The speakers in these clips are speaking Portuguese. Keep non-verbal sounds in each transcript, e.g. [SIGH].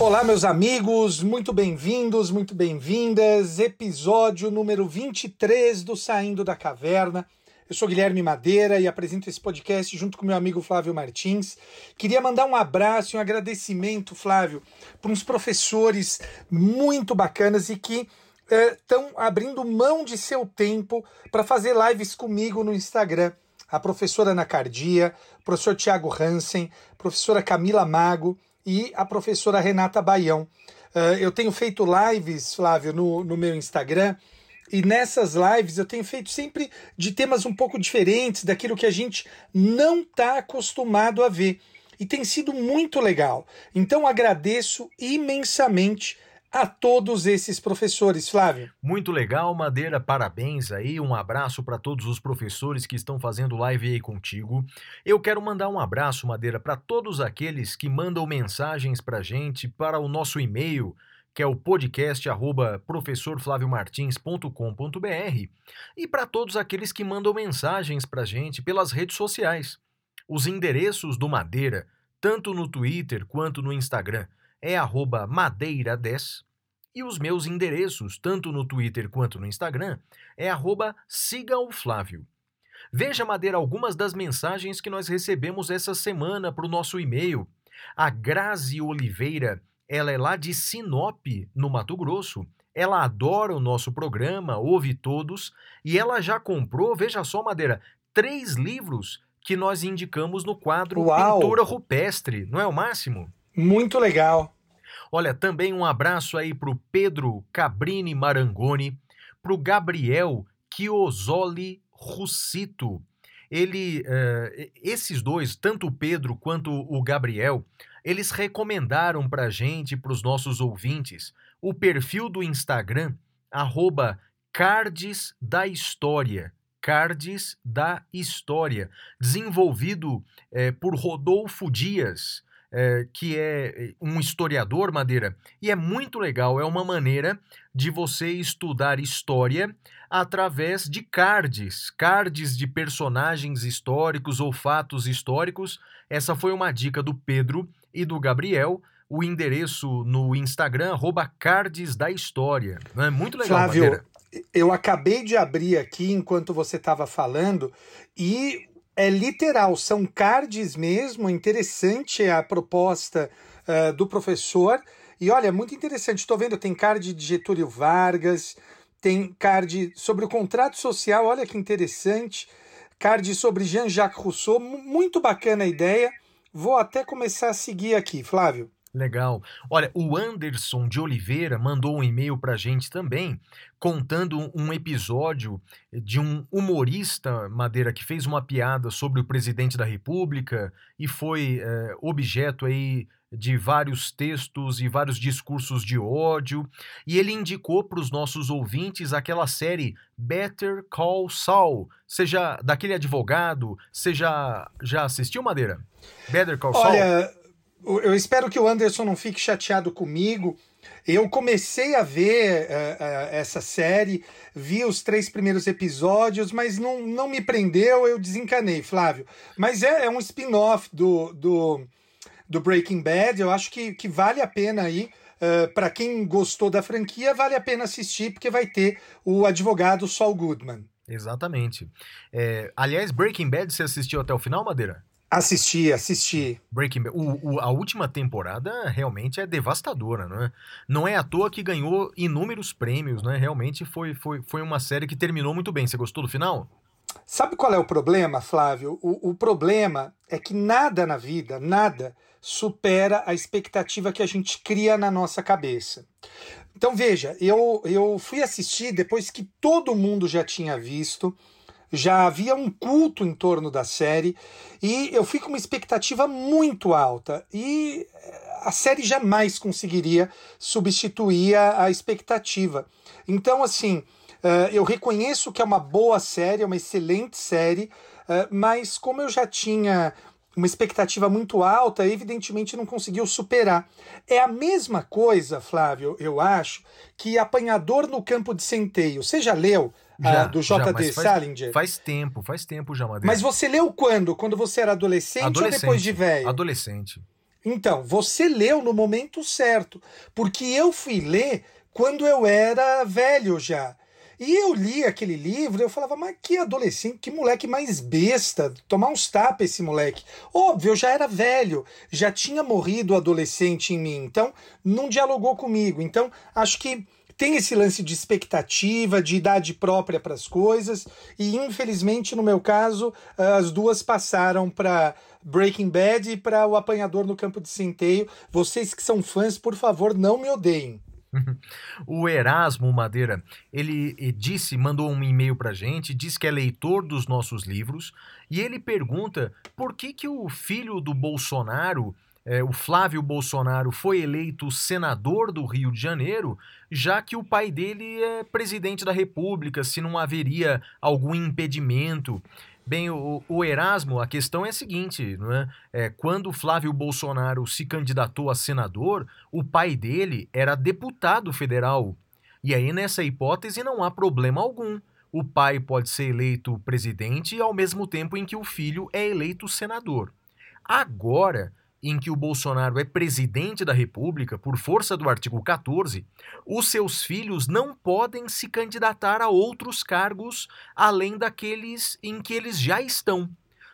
Olá, meus amigos, muito bem-vindos, muito bem-vindas. Episódio número 23 do Saindo da Caverna. Eu sou Guilherme Madeira e apresento esse podcast junto com meu amigo Flávio Martins. Queria mandar um abraço e um agradecimento, Flávio, para uns professores muito bacanas e que estão abrindo mão de seu tempo para fazer lives comigo no Instagram. A professora Ana Cardia, professor Tiago Hansen, professora Camila Mago e a professora Renata Baião. Uh, eu tenho feito lives, Flávio, no, no meu Instagram, e nessas lives eu tenho feito sempre de temas um pouco diferentes daquilo que a gente não está acostumado a ver. E tem sido muito legal. Então agradeço imensamente a todos esses professores, Flávio. Muito legal, Madeira, parabéns aí, um abraço para todos os professores que estão fazendo live aí contigo. Eu quero mandar um abraço, Madeira, para todos aqueles que mandam mensagens para gente para o nosso e-mail, que é o podcast arroba professorflaviomartins.com.br e para todos aqueles que mandam mensagens para gente pelas redes sociais. Os endereços do Madeira, tanto no Twitter quanto no Instagram, é arroba madeira10 e os meus endereços, tanto no Twitter quanto no Instagram, é arroba siga o Flávio. Veja, Madeira, algumas das mensagens que nós recebemos essa semana para o nosso e-mail. A Grazi Oliveira, ela é lá de Sinop, no Mato Grosso. Ela adora o nosso programa, ouve todos, e ela já comprou, veja só, Madeira, três livros que nós indicamos no quadro Uau! Pintura Rupestre, não é o máximo? Muito legal. Olha, também um abraço aí pro Pedro Cabrini Marangoni, pro Gabriel Chiosoli Russito. Ele, eh, esses dois, tanto o Pedro quanto o Gabriel, eles recomendaram pra gente, pros nossos ouvintes, o perfil do Instagram, arroba Cards da História. Da História, desenvolvido eh, por Rodolfo Dias é, que é um historiador, Madeira, e é muito legal. É uma maneira de você estudar história através de cards, cards de personagens históricos ou fatos históricos. Essa foi uma dica do Pedro e do Gabriel. O endereço no Instagram, arroba cards da história. É muito legal, Flávio, Madeira. eu acabei de abrir aqui enquanto você estava falando e é literal, são cards mesmo. Interessante a proposta uh, do professor. E olha, muito interessante. Estou vendo, tem card de Getúlio Vargas, tem card sobre o contrato social. Olha que interessante. Card sobre Jean-Jacques Rousseau. Muito bacana a ideia. Vou até começar a seguir aqui, Flávio. Legal. Olha, o Anderson de Oliveira mandou um e-mail para a gente também, contando um episódio de um humorista, Madeira, que fez uma piada sobre o presidente da República e foi é, objeto aí de vários textos e vários discursos de ódio. E ele indicou para os nossos ouvintes aquela série Better Call Saul. Seja daquele advogado, seja já assistiu, Madeira? Better Call Saul? Olha eu espero que o Anderson não fique chateado comigo. Eu comecei a ver uh, uh, essa série, vi os três primeiros episódios, mas não, não me prendeu, eu desencanei, Flávio. Mas é, é um spin-off do, do, do, Breaking Bad, eu acho que, que vale a pena aí. Uh, para quem gostou da franquia, vale a pena assistir, porque vai ter o advogado Saul Goodman. Exatamente. É, aliás, Breaking Bad, você assistiu até o final, Madeira? Assisti, assisti. Breaking Bad. O, o, a última temporada realmente é devastadora, não é? Não é à toa que ganhou inúmeros prêmios, né? Realmente foi, foi, foi uma série que terminou muito bem. Você gostou do final? Sabe qual é o problema, Flávio? O, o problema é que nada na vida, nada, supera a expectativa que a gente cria na nossa cabeça. Então veja, eu, eu fui assistir depois que todo mundo já tinha visto já havia um culto em torno da série e eu fui com uma expectativa muito alta e eh, a série jamais conseguiria substituir a, a expectativa. Então, assim, Uh, eu reconheço que é uma boa série, é uma excelente série, uh, mas como eu já tinha uma expectativa muito alta, evidentemente não conseguiu superar. É a mesma coisa, Flávio, eu acho, que Apanhador no Campo de Centeio. Você já leu já, do J.D. Salinger? Faz tempo, faz tempo já, Madeira. Mas você leu quando? Quando você era adolescente, adolescente ou depois de velho? Adolescente. Então, você leu no momento certo, porque eu fui ler quando eu era velho já. E eu li aquele livro, eu falava, mas que adolescente, que moleque mais besta, tomar uns tapas esse moleque. Óbvio, eu já era velho, já tinha morrido o adolescente em mim, então não dialogou comigo. Então, acho que tem esse lance de expectativa, de idade própria para as coisas, e infelizmente, no meu caso, as duas passaram para Breaking Bad e para O Apanhador no Campo de Centeio. Vocês que são fãs, por favor, não me odeiem. [LAUGHS] o Erasmo Madeira, ele disse, mandou um e-mail pra gente, diz que é leitor dos nossos livros, e ele pergunta por que que o filho do Bolsonaro, é, o Flávio Bolsonaro, foi eleito senador do Rio de Janeiro, já que o pai dele é presidente da República, se não haveria algum impedimento. Bem, o, o, Erasmo, a questão é a seguinte, não é? é? Quando Flávio Bolsonaro se candidatou a senador, o pai dele era deputado federal. E aí, nessa hipótese, não há problema algum. O pai pode ser eleito presidente ao mesmo tempo em que o filho é eleito senador. Agora, em que o Bolsonaro é presidente da República, por força do artigo 14, os seus filhos não podem se candidatar a outros cargos além daqueles em que eles já estão.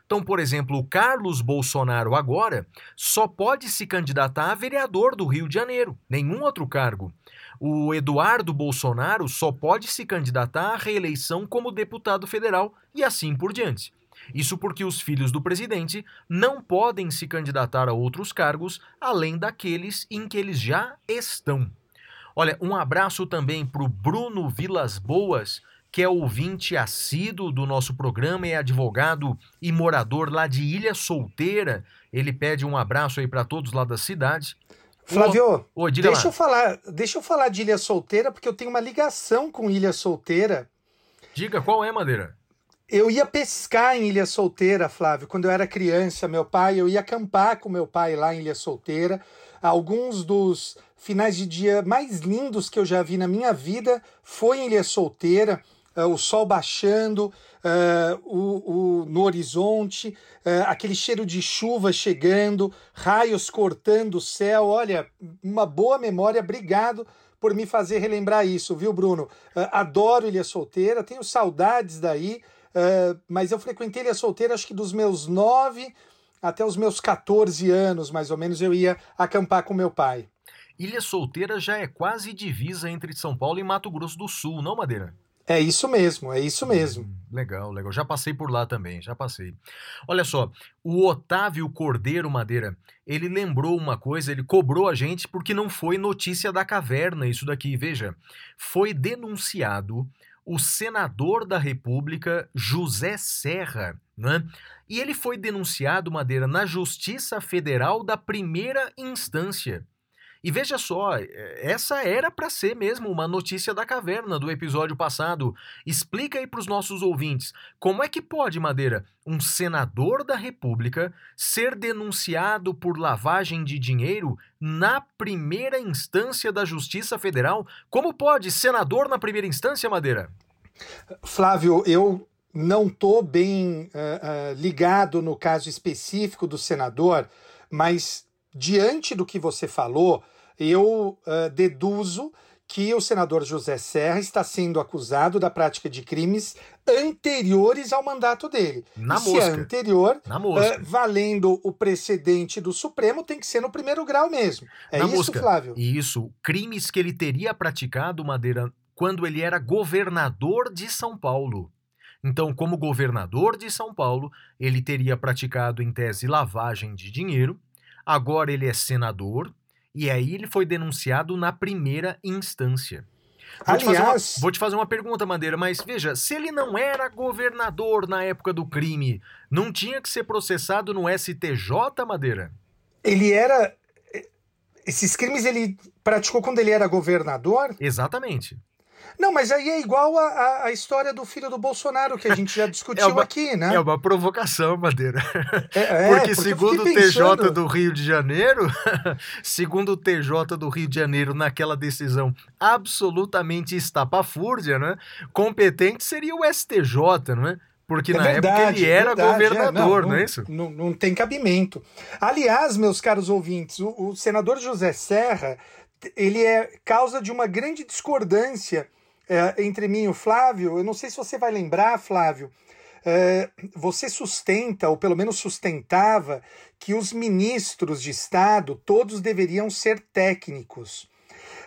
Então, por exemplo, o Carlos Bolsonaro agora só pode se candidatar a vereador do Rio de Janeiro, nenhum outro cargo. O Eduardo Bolsonaro só pode se candidatar à reeleição como deputado federal e assim por diante. Isso porque os filhos do presidente não podem se candidatar a outros cargos além daqueles em que eles já estão. Olha, um abraço também para o Bruno Vilas Boas, que é ouvinte assíduo do nosso programa, é advogado e morador lá de Ilha Solteira. Ele pede um abraço aí para todos lá da cidade. Flávio, oh, deixa lá. eu falar, deixa eu falar de Ilha Solteira porque eu tenho uma ligação com Ilha Solteira. Diga qual é, Madeira? Eu ia pescar em Ilha Solteira, Flávio, quando eu era criança. Meu pai, eu ia acampar com meu pai lá em Ilha Solteira. Alguns dos finais de dia mais lindos que eu já vi na minha vida foi em Ilha Solteira. Uh, o sol baixando, uh, o, o, no horizonte, uh, aquele cheiro de chuva chegando, raios cortando o céu. Olha, uma boa memória. Obrigado por me fazer relembrar isso, viu, Bruno? adoro Ilha Solteira, tenho saudades daí. Uh, mas eu frequentei Ilha Solteira acho que dos meus 9 até os meus 14 anos, mais ou menos, eu ia acampar com meu pai. Ilha Solteira já é quase divisa entre São Paulo e Mato Grosso do Sul, não, Madeira? É isso mesmo, é isso mesmo. Hum, legal, legal. Já passei por lá também, já passei. Olha só, o Otávio Cordeiro Madeira, ele lembrou uma coisa, ele cobrou a gente porque não foi notícia da caverna isso daqui. Veja, foi denunciado o senador da República, José Serra, né? e ele foi denunciado, Madeira, na Justiça Federal da primeira instância. E veja só, é, essa era para ser mesmo uma notícia da caverna do episódio passado. Explica aí para os nossos ouvintes como é que pode, Madeira, um senador da República ser denunciado por lavagem de dinheiro na primeira instância da Justiça Federal? Como pode senador na primeira instância, Madeira? Flávio, eu não estou bem uh, uh, ligado no caso específico do senador, mas diante do que você falou, eu uh, deduzo que o senador José Serra está sendo acusado da prática de crimes anteriores ao mandato dele. Na e mosca. Se é anterior. Uh, valendo o precedente do Supremo, tem que ser no primeiro grau mesmo. É Na isso, mosca. Flávio? Isso. Crimes que ele teria praticado, Madeira, quando ele era governador de São Paulo. Então, como governador de São Paulo, ele teria praticado, em tese, lavagem de dinheiro. Agora ele é senador, e aí ele foi denunciado na primeira instância. Vou, Aliás, te fazer uma, vou te fazer uma pergunta, Madeira, mas veja, se ele não era governador na época do crime, não tinha que ser processado no STJ, Madeira? Ele era. Esses crimes ele praticou quando ele era governador? Exatamente. Não, mas aí é igual a, a, a, história do filho do Bolsonaro, que a gente já [LAUGHS] discutiu é uma, aqui, né? É uma provocação, Madeira. É, é, porque, porque segundo o TJ do Rio de Janeiro, [LAUGHS] segundo o TJ do Rio de Janeiro, naquela decisão absolutamente estapafúrdia, né? Competente seria o STJ, não é? Porque é na verdade, época ele era verdade, governador, é, não, não, não, é isso? Não, não, tem cabimento. Aliás, meus caros ouvintes, o, o senador José Serra, ele é causa de uma grande discordância é, entre mim e o Flávio. Eu não sei se você vai lembrar, Flávio. É, você sustenta, ou pelo menos sustentava, que os ministros de Estado todos deveriam ser técnicos.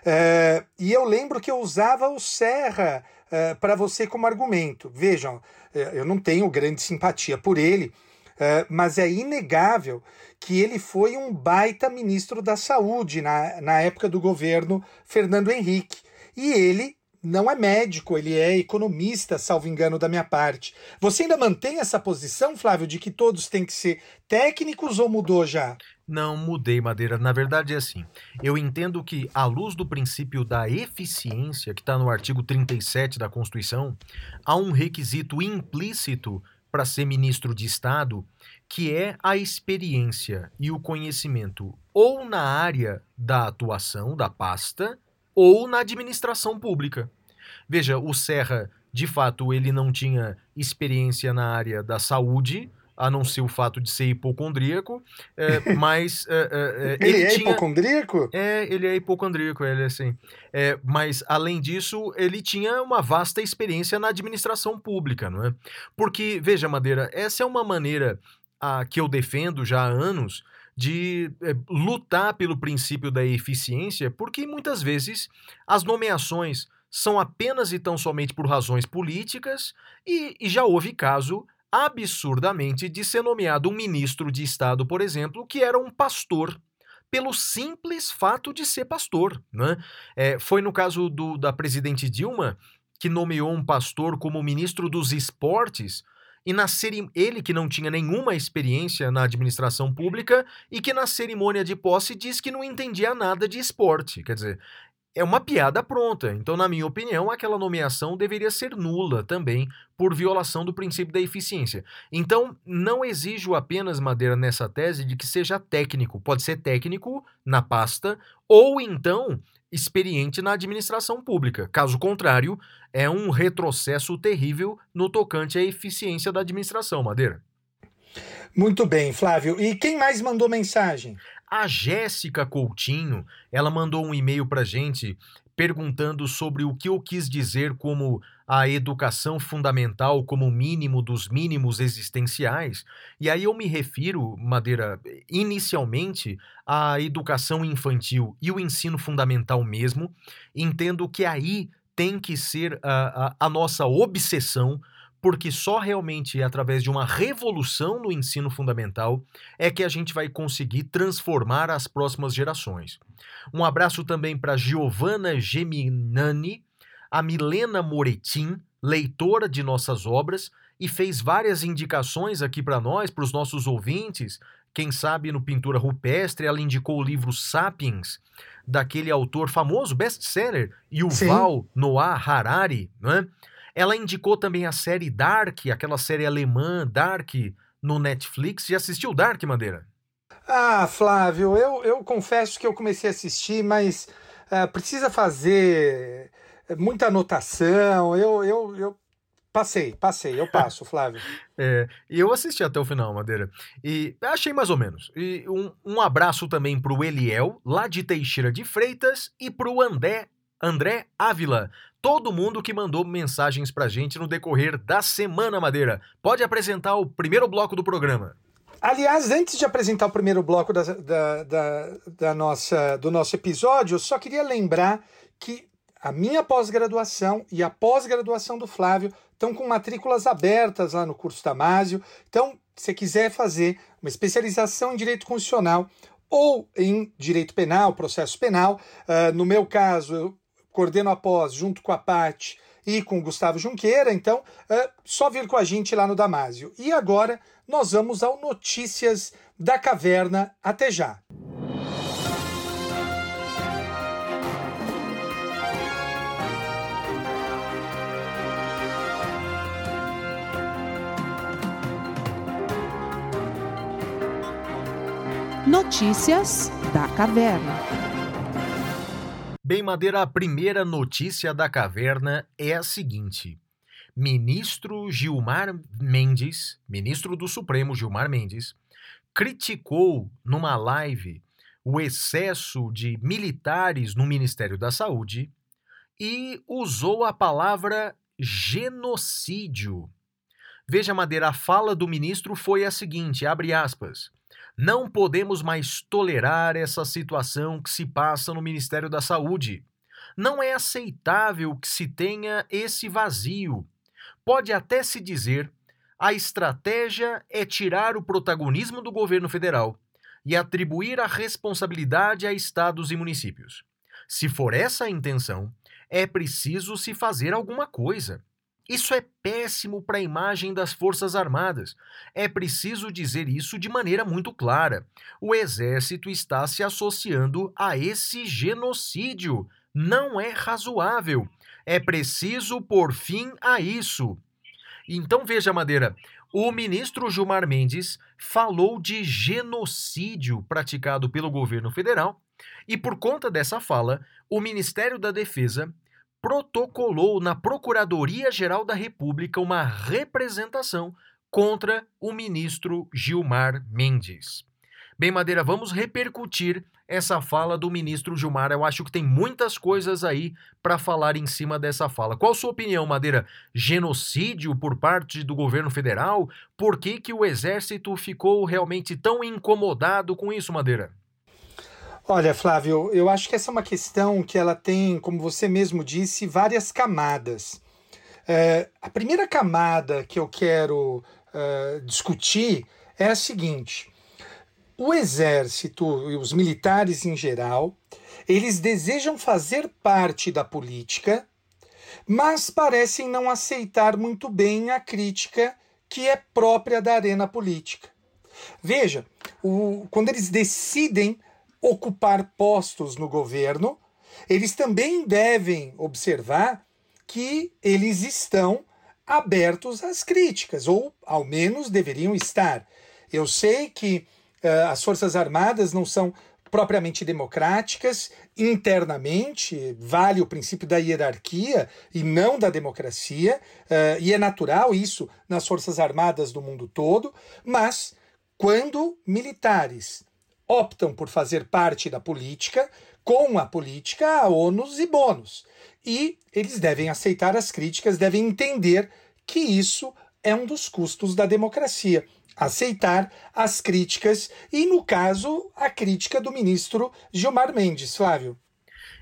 É, e eu lembro que eu usava o Serra é, para você como argumento. Vejam, é, eu não tenho grande simpatia por ele, é, mas é inegável que ele foi um baita ministro da Saúde na, na época do governo Fernando Henrique. E ele não é médico, ele é economista, salvo engano da minha parte. Você ainda mantém essa posição, Flávio, de que todos têm que ser técnicos ou mudou já? Não, mudei, Madeira. Na verdade é assim. Eu entendo que, à luz do princípio da eficiência, que está no artigo 37 da Constituição, há um requisito implícito para ser ministro de Estado, que é a experiência e o conhecimento ou na área da atuação da pasta ou na administração pública. Veja, o Serra, de fato, ele não tinha experiência na área da saúde, a não ser o fato de ser hipocondríaco, é, [LAUGHS] mas... É, é, ele, ele, é tinha... hipocondríaco? É, ele é hipocondríaco, ele é assim. É, mas, além disso, ele tinha uma vasta experiência na administração pública, não é? Porque, veja, Madeira, essa é uma maneira a, que eu defendo já há anos de é, lutar pelo princípio da eficiência, porque muitas vezes as nomeações são apenas e tão somente por razões políticas, e, e já houve caso absurdamente de ser nomeado um ministro de Estado, por exemplo, que era um pastor pelo simples fato de ser pastor. Né? É, foi no caso do, da presidente Dilma, que nomeou um pastor como ministro dos esportes, e na ele que não tinha nenhuma experiência na administração pública e que na cerimônia de posse diz que não entendia nada de esporte. Quer dizer, é uma piada pronta. Então, na minha opinião, aquela nomeação deveria ser nula também, por violação do princípio da eficiência. Então, não exijo apenas, Madeira, nessa tese de que seja técnico. Pode ser técnico na pasta, ou então experiente na administração pública. Caso contrário, é um retrocesso terrível no tocante à eficiência da administração, Madeira. Muito bem, Flávio. E quem mais mandou mensagem? A Jéssica Coutinho, ela mandou um e-mail para gente perguntando sobre o que eu quis dizer como a educação fundamental como mínimo dos mínimos existenciais. E aí eu me refiro, Madeira, inicialmente à educação infantil e o ensino fundamental mesmo. Entendo que aí tem que ser a, a, a nossa obsessão porque só realmente através de uma revolução no ensino fundamental é que a gente vai conseguir transformar as próximas gerações. Um abraço também para Giovanna Geminani, a Milena Moretin, leitora de nossas obras, e fez várias indicações aqui para nós, para os nossos ouvintes. Quem sabe no Pintura Rupestre, ela indicou o livro Sapiens, daquele autor famoso, best-seller, Yuval Sim. Noah Harari, não é? Ela indicou também a série Dark, aquela série alemã Dark no Netflix. Já assistiu Dark, Madeira? Ah, Flávio, eu, eu confesso que eu comecei a assistir, mas uh, precisa fazer muita anotação. Eu, eu, eu passei, passei, eu passo, [LAUGHS] Flávio. é, e eu assisti até o final, Madeira. E achei mais ou menos. E um, um abraço também pro Eliel, lá de Teixeira de Freitas, e pro André, André Ávila, todo mundo que mandou mensagens pra gente no decorrer da semana, Madeira. Pode apresentar o primeiro bloco do programa. Aliás, antes de apresentar o primeiro bloco da, da, da, da nossa, do nosso episódio, eu só queria lembrar que a minha pós-graduação e a pós-graduação do Flávio estão com matrículas abertas lá no curso Damásio. Então, se quiser fazer uma especialização em direito constitucional ou em direito penal, processo penal, uh, no meu caso, eu coordeno a pós junto com a Pat e com o Gustavo Junqueira, então é só vir com a gente lá no Damásio. E agora nós vamos ao Notícias da Caverna. Até já! Notícias da Caverna. Bem, Madeira, a primeira notícia da caverna é a seguinte. Ministro Gilmar Mendes, ministro do Supremo Gilmar Mendes, criticou numa live o excesso de militares no Ministério da Saúde e usou a palavra genocídio. Veja, Madeira, a fala do ministro foi a seguinte, abre aspas, não podemos mais tolerar essa situação que se passa no Ministério da Saúde. Não é aceitável que se tenha esse vazio. Pode até se dizer a estratégia é tirar o protagonismo do governo federal e atribuir a responsabilidade a estados e municípios. Se for essa a intenção, é preciso se fazer alguma coisa. Isso é péssimo para a imagem das Forças Armadas. É preciso dizer isso de maneira muito clara. O Exército está se associando a esse genocídio. Não é razoável. É preciso pôr fim a isso. Então veja, Madeira, o ministro Gilmar Mendes falou de genocídio praticado pelo governo federal e, por conta dessa fala, o Ministério da Defesa protocolou na Procuradoria-Geral da República uma representação contra o ministro Gilmar Mendes. Bem, Madeira, vamos repercutir essa fala do ministro Gilmar. Eu acho que tem muitas coisas aí para falar em cima dessa fala. Qual sua opinião, Madeira? Genocídio por parte do governo federal? Por que, que o exército ficou realmente tão incomodado com isso, Madeira? Olha, Flávio, eu acho que essa é uma questão que ela tem, como você mesmo disse, várias camadas. É, a primeira camada que eu quero uh, discutir é a seguinte: o exército e os militares em geral, eles desejam fazer parte da política, mas parecem não aceitar muito bem a crítica que é própria da arena política. Veja, o, quando eles decidem ocupar postos no governo, eles também devem observar que eles estão abertos às críticas, ou ao menos deveriam estar. Eu sei que uh, as Forças Armadas não são propriamente democráticas, internamente vale o princípio da hierarquia e não da democracia, uh, e é natural isso nas Forças Armadas do mundo todo, mas quando militares optam por fazer parte da política, com a política há ônus e bônus. E eles devem aceitar as críticas, devem entender que isso é um dos custos da democracia. Aceitar as críticas, e no caso, a crítica do ministro Gilmar Mendes, Flávio.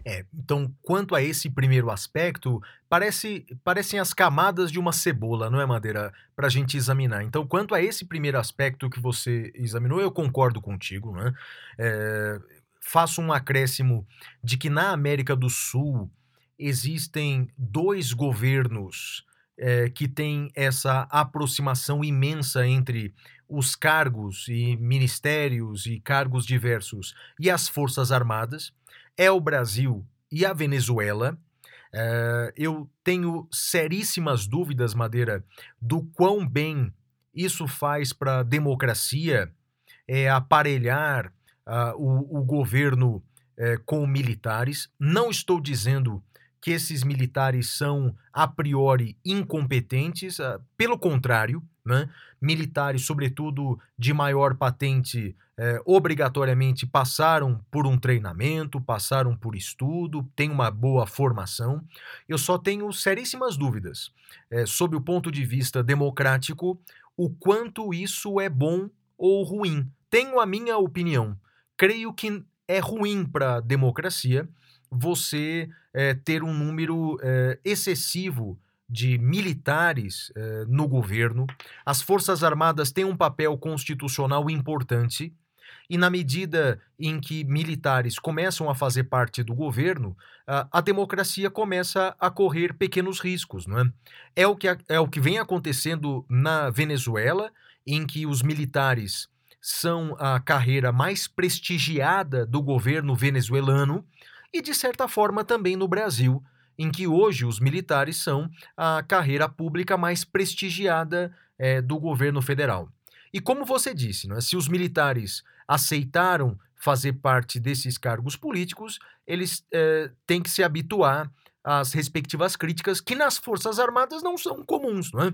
É, então, quanto a esse primeiro aspecto, parece, parecem as camadas de uma cebola, não é, Madeira? Para a gente examinar. Então, quanto a esse primeiro aspecto que você examinou, eu concordo contigo, né? É, faço um acréscimo de que na América do Sul existem dois governos é, que têm essa aproximação imensa entre os cargos e ministérios e cargos diversos e as Forças Armadas é o Brasil e a Venezuela. Uh, eu tenho seríssimas dúvidas, Madeira, do quão bem isso faz para a democracia é, aparelhar uh, o, o, governo é, com militares. Não estou dizendo que esses militares são a priori incompetentes, uh, pelo contrário, né? militares, sobretudo de maior patente, é, obrigatoriamente passaram por um treinamento, passaram por estudo, têm uma boa formação. Eu só tenho seríssimas dúvidas é, sob o ponto de vista democrático o quanto isso é bom ou ruim. Tenho a minha opinião. Creio que é ruim para a democracia você é, ter um número excessivo de militares eh, no governo. As Forças Armadas têm um papel constitucional importante. E na medida em que militares começam a fazer parte do governo, a, a democracia começa a correr pequenos riscos. Não é? É, o que, é o que vem acontecendo na Venezuela, em que os militares são a carreira mais prestigiada do governo venezuelano, e de certa forma também no Brasil, em que hoje os militares são a carreira pública mais prestigiada é, do governo federal. E como você disse, né, se os militares aceitaram fazer parte desses cargos políticos, eles é, têm que se habituar às respectivas críticas, que nas Forças Armadas não são comuns. Não é?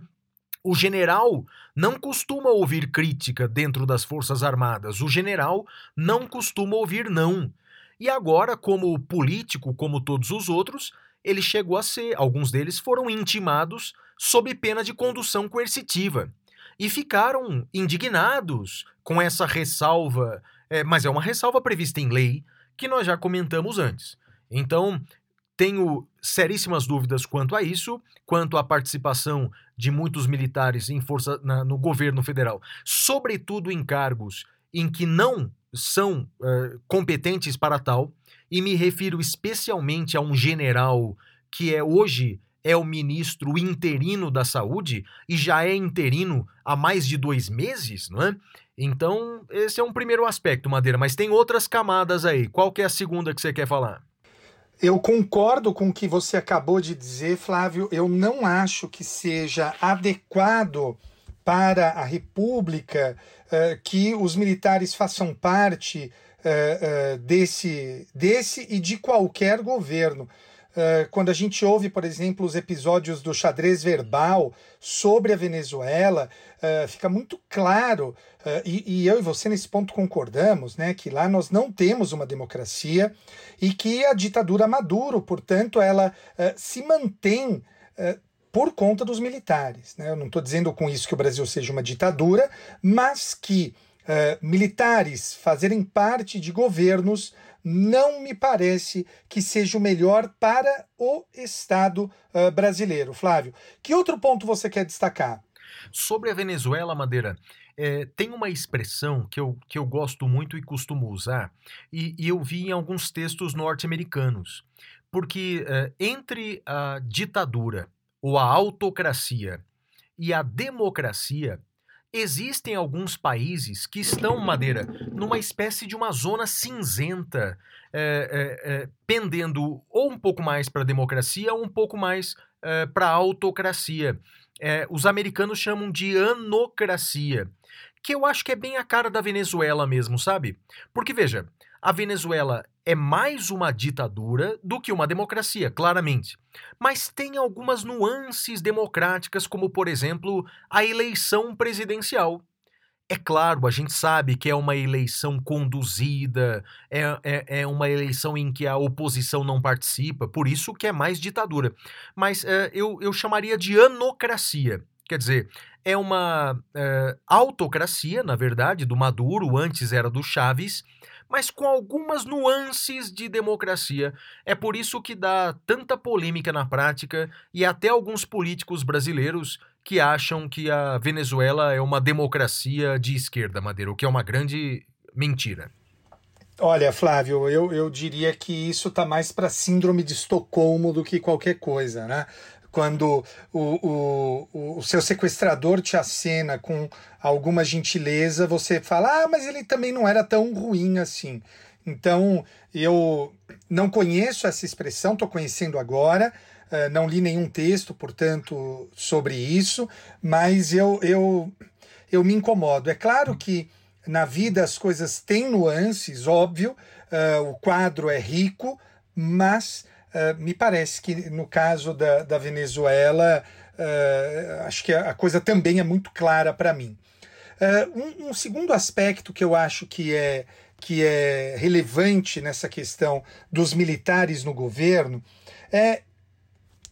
O general não costuma ouvir crítica dentro das Forças Armadas, o general não costuma ouvir não. E agora, como político, como todos os outros, ele chegou a ser, alguns deles foram intimados sob pena de condução coercitiva e ficaram indignados com essa ressalva, é, mas é uma ressalva prevista em lei que nós já comentamos antes. Então, tenho seríssimas dúvidas quanto a isso, quanto à participação de muitos militares em força na, no governo federal, sobretudo em cargos em que não são uh, competentes para tal, e me refiro especialmente a um general que é hoje é o ministro interino da saúde e já é interino há mais de dois meses, não é? Então, esse é um primeiro aspecto, Madeira, mas tem outras camadas aí. Qual que é a segunda que você quer falar? Eu concordo com o que você acabou de dizer, Flávio. Eu não acho que seja adequado para a República uh, que os militares façam parte uh, desse, desse e de qualquer governo. Quando a gente ouve, por exemplo, os episódios do xadrez verbal sobre a Venezuela, fica muito claro, e, e, eu e você nesse ponto concordamos, né, que lá nós não temos uma democracia e que a ditadura Maduro, portanto, ela se mantém por conta dos militares. Né? Eu não estou dizendo com isso que o Brasil seja uma ditadura, mas que militares fazerem parte de governos não me parece que seja o melhor para o Estado uh, brasileiro. Flávio, que outro ponto você quer destacar? Sobre a Venezuela, Madeira, é, tem uma expressão que eu, que eu gosto muito e costumo usar, e, e eu vi em alguns textos norte-americanos. Porque é, entre a ditadura ou a autocracia e a democracia, Existem alguns países que estão, Madeira, numa espécie de uma zona cinzenta, é, é, é, pendendo ou um pouco mais para a democracia ou um pouco mais para a autocracia. os americanos chamam de anocracia, que eu acho que é bem a cara da Venezuela mesmo, sabe? Porque, veja, a Venezuela é mais uma ditadura do que uma democracia, claramente. Mas tem algumas nuances democráticas, como, por exemplo, a eleição presidencial. É claro, a gente sabe que é uma eleição conduzida, é, é, é, uma eleição em que a oposição não participa, por isso que é mais ditadura. Mas é, eu, eu chamaria de anocracia. Quer dizer, é uma é, autocracia, na verdade, do Maduro, antes era do Chaves, mas com algumas nuances de democracia. É por isso que dá tanta polêmica na prática e até alguns políticos brasileiros que acham que a Venezuela é uma democracia de esquerda, Madeira, o que é uma grande mentira. Olha, Flávio, eu, eu diria que isso está mais para síndrome de Estocolmo do que qualquer coisa, né? Quando o, o, o seu sequestrador te acena com alguma gentileza, você fala, ah, mas ele também não era tão ruim assim. Então, eu não conheço essa expressão, estou conhecendo agora, uh, não li nenhum texto, portanto, sobre isso, mas eu, eu, eu me incomodo. É claro que na vida as coisas têm nuances, óbvio, uh, o quadro é rico, mas Uh, me parece que no caso da, da Venezuela, uh, acho que a, coisa também é muito clara para mim. Uh, um, um, segundo aspecto que eu acho que é, que é relevante nessa questão dos militares no governo é,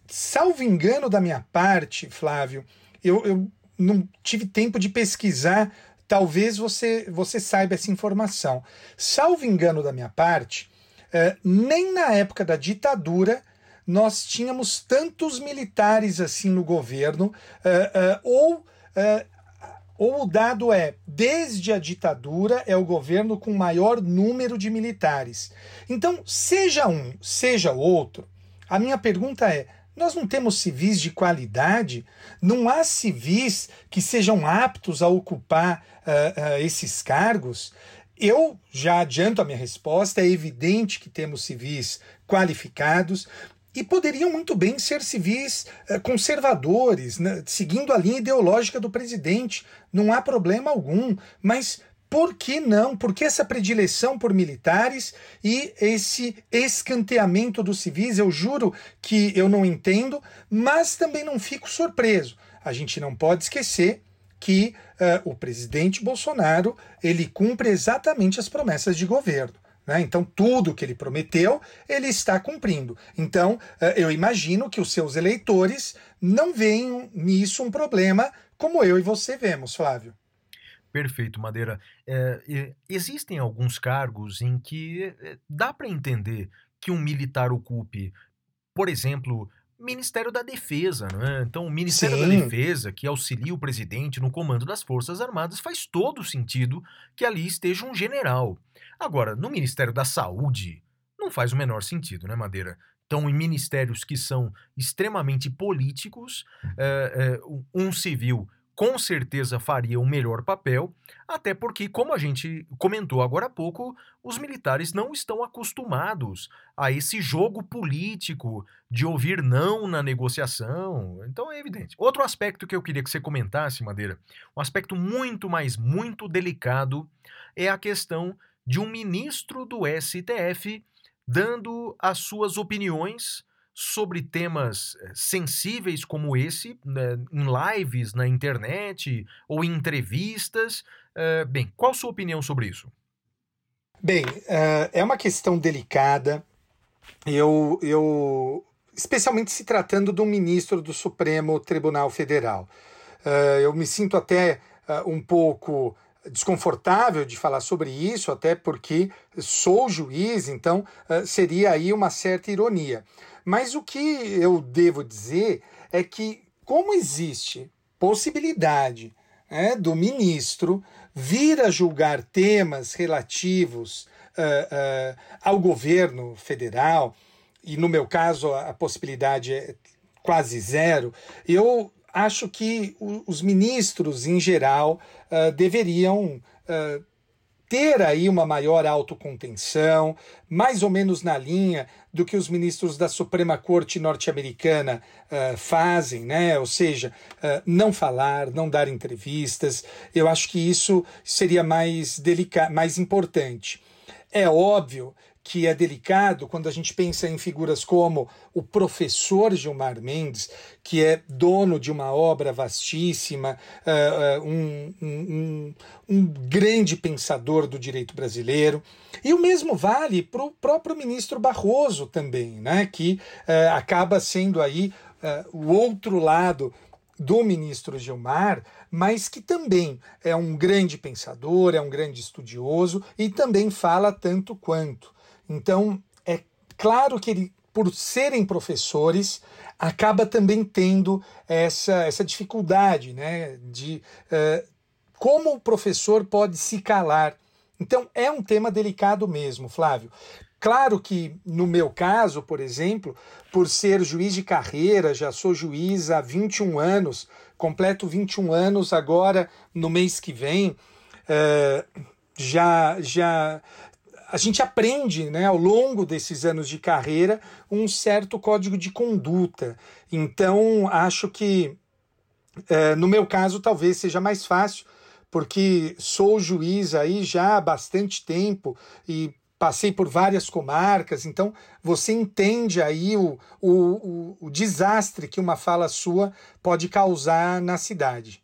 salvo engano da minha parte, Flávio, eu, eu não tive tempo de pesquisar, talvez você, você saiba essa informação. Salvo engano da minha parte, é, nem na época da ditadura nós tínhamos tantos militares assim no governo, é, é, ou, ou o dado é, desde a ditadura é o governo com maior número de militares. Então, seja um, seja outro, a minha pergunta é: nós não temos civis de qualidade? Não há civis que sejam aptos a ocupar uh, uh, esses cargos? Eu já adianto a minha resposta: é evidente que temos civis qualificados. e poderiam muito bem ser civis eh, conservadores, né, seguindo a linha ideológica do presidente. Não há problema algum, mas por que não? Por que essa predileção por militares e esse escanteamento dos civis? Eu juro que eu não entendo, mas também não fico surpreso. A gente não pode esquecer que uh, o presidente Bolsonaro ele cumpre exatamente as promessas de governo. Né? Então, tudo que ele prometeu, ele está cumprindo. Então, uh, eu imagino que os seus eleitores não veem nisso um problema como eu e você vemos, Flávio. Perfeito, Madeira. É, existem alguns cargos em que é, dá para entender que um militar ocupe, por exemplo, Ministério da Defesa, né? Então, o Ministério Sim. da Defesa, que auxilia o presidente no comando das Forças Armadas, faz todo sentido que ali esteja um general. Agora, no Ministério da Saúde, não faz o menor sentido, né, Madeira? Então, em ministérios que são extremamente políticos, é, é, um civil com certeza faria um melhor papel, até porque, como a gente comentou agora há pouco, os militares não estão acostumados a esse jogo político de ouvir não na negociação. Então é evidente. Outro aspecto que eu queria que você comentasse, Madeira, um aspecto muito mais, muito delicado, é a questão de um ministro do STF dando as suas opiniões sobre temas eh, sensíveis como esse, né, em lives na internet ou em entrevistas. Uh, bem, qual a sua opinião sobre isso? Bem, uh, é uma questão delicada. Eu, eu, especialmente se tratando de um ministro do Supremo Tribunal Federal. Uh, eu me sinto até um pouco desconfortável de falar sobre isso, até porque sou juiz, então seria aí uma certa ironia. Mas o que eu devo dizer é que, como existe possibilidade né, do ministro vir a julgar temas relativos uh, uh, ao governo federal, e no meu caso a possibilidade é quase zero, eu acho que os ministros, em geral, uh, deveriam uh, ter aí uma maior autocontenção, mais ou menos na linha do que os ministros da Suprema Corte norte-americana uh, fazem, né? Ou seja, uh, não falar, não dar entrevistas. Eu acho que isso seria mais delicado, mais importante. É óbvio que é delicado quando a gente pensa em figuras como o professor Gilmar Mendes, que é dono de uma obra vastíssima, uh, uh, um, um, um, grande pensador do direito brasileiro. E o mesmo vale para o próprio ministro Barroso também, né, que uh, acaba sendo aí o outro lado do ministro Gilmar, mas que também é um grande pensador, é um grande estudioso e também fala tanto quanto. Então, é claro que ele, por serem professores, acaba também tendo essa, essa dificuldade né, de uh, como o professor pode se calar. Então, é um tema delicado mesmo, Flávio. Claro que, no meu caso, por exemplo, por ser juiz de carreira, já sou juiz há 21 anos, completo 21 anos agora no mês que vem, uh, já, já a gente aprende né, ao longo desses anos de carreira um certo código de conduta. Então, acho que é, no meu caso talvez seja mais fácil, porque sou juiz aí já há bastante tempo e passei por várias comarcas, então você entende aí o, o, o, o desastre que uma fala sua pode causar na cidade.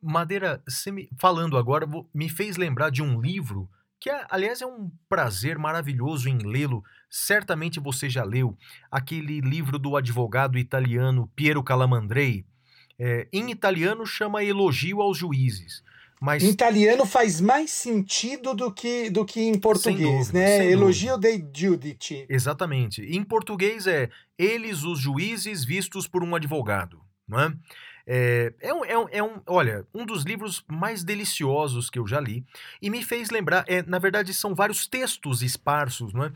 Madeira, me, falando agora, me fez lembrar de um livro que aliás é um prazer maravilhoso em lê-lo. Certamente você já leu aquele livro do advogado italiano Piero Calamandrei. É, em italiano chama Elogio aos Juízes. Mas... Em italiano faz mais sentido do que, do que em português, dúvida, né? Elogio dei giudici. Exatamente. Em português é eles, os juízes, vistos por um advogado. Não é? É, é, um, é, um, é, um, olha, um dos livros mais deliciosos que eu já li e me fez lembrar, é, na verdade são vários textos esparsos, não é?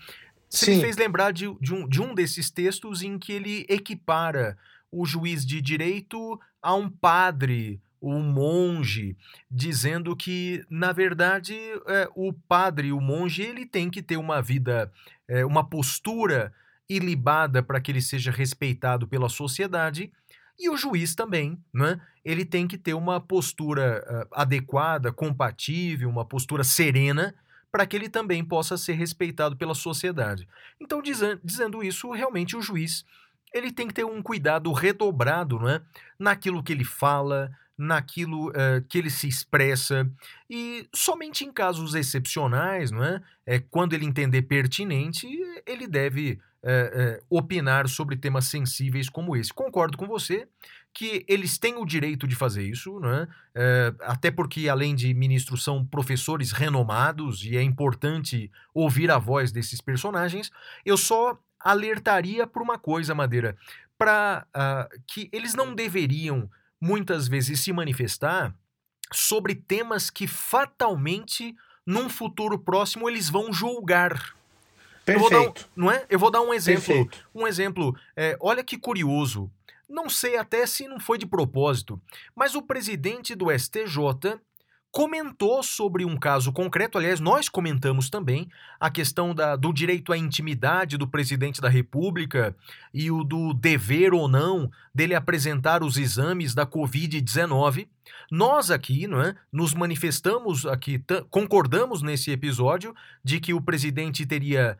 Você me fez lembrar de, de, um, de um desses textos em que ele equipara o juiz de direito a um padre, um monge, dizendo que, na verdade, é, o padre, o monge, ele tem que ter uma vida, é, uma postura ilibada para que ele seja respeitado pela sociedade. E o juiz também, né? Ele tem que ter uma postura uh, adequada, compatível, uma postura serena, para que ele também possa ser respeitado pela sociedade. Então, dizendo isso, realmente o juiz ele tem que ter um cuidado redobrado né, naquilo que ele fala, naquilo uh, que ele se expressa e somente em casos excepcionais, não é? é quando ele entender pertinente, ele deve uh, uh, opinar sobre temas sensíveis como esse. Concordo com você que eles têm o direito de fazer isso, né? até porque, além de ministros, são professores renomados e é importante ouvir a voz desses personagens. Eu só alertaria para uma coisa, Madeira, para uh, que eles não deveriam muitas vezes se manifestar sobre temas que fatalmente num futuro próximo eles vão julgar. Perfeito. Um, não é? Eu vou dar um exemplo. Perfeito. Um exemplo. É, olha que curioso. Não sei até se não foi de propósito, mas o presidente do STJ comentou sobre um caso concreto, aliás, nós comentamos também a questão da, do direito à intimidade do presidente da República e o do dever ou não dele apresentar os exames da Covid-19. Nós aqui não é, nos manifestamos aqui, concordamos nesse episódio de que o presidente teria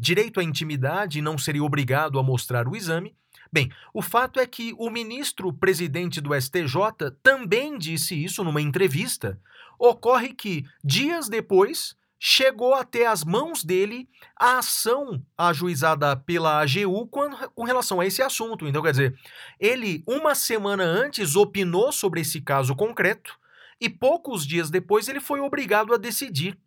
direito à intimidade e não seria obrigado a mostrar o exame. Bem, o fato é que o ministro presidente do STJ também disse isso numa entrevista. Ocorre que, dias depois, chegou até as mãos dele a ação ajuizada pela AGU com, relação a esse assunto. Então, quer dizer, ele, uma semana antes, opinou sobre esse caso concreto e poucos dias depois ele foi obrigado a decidir.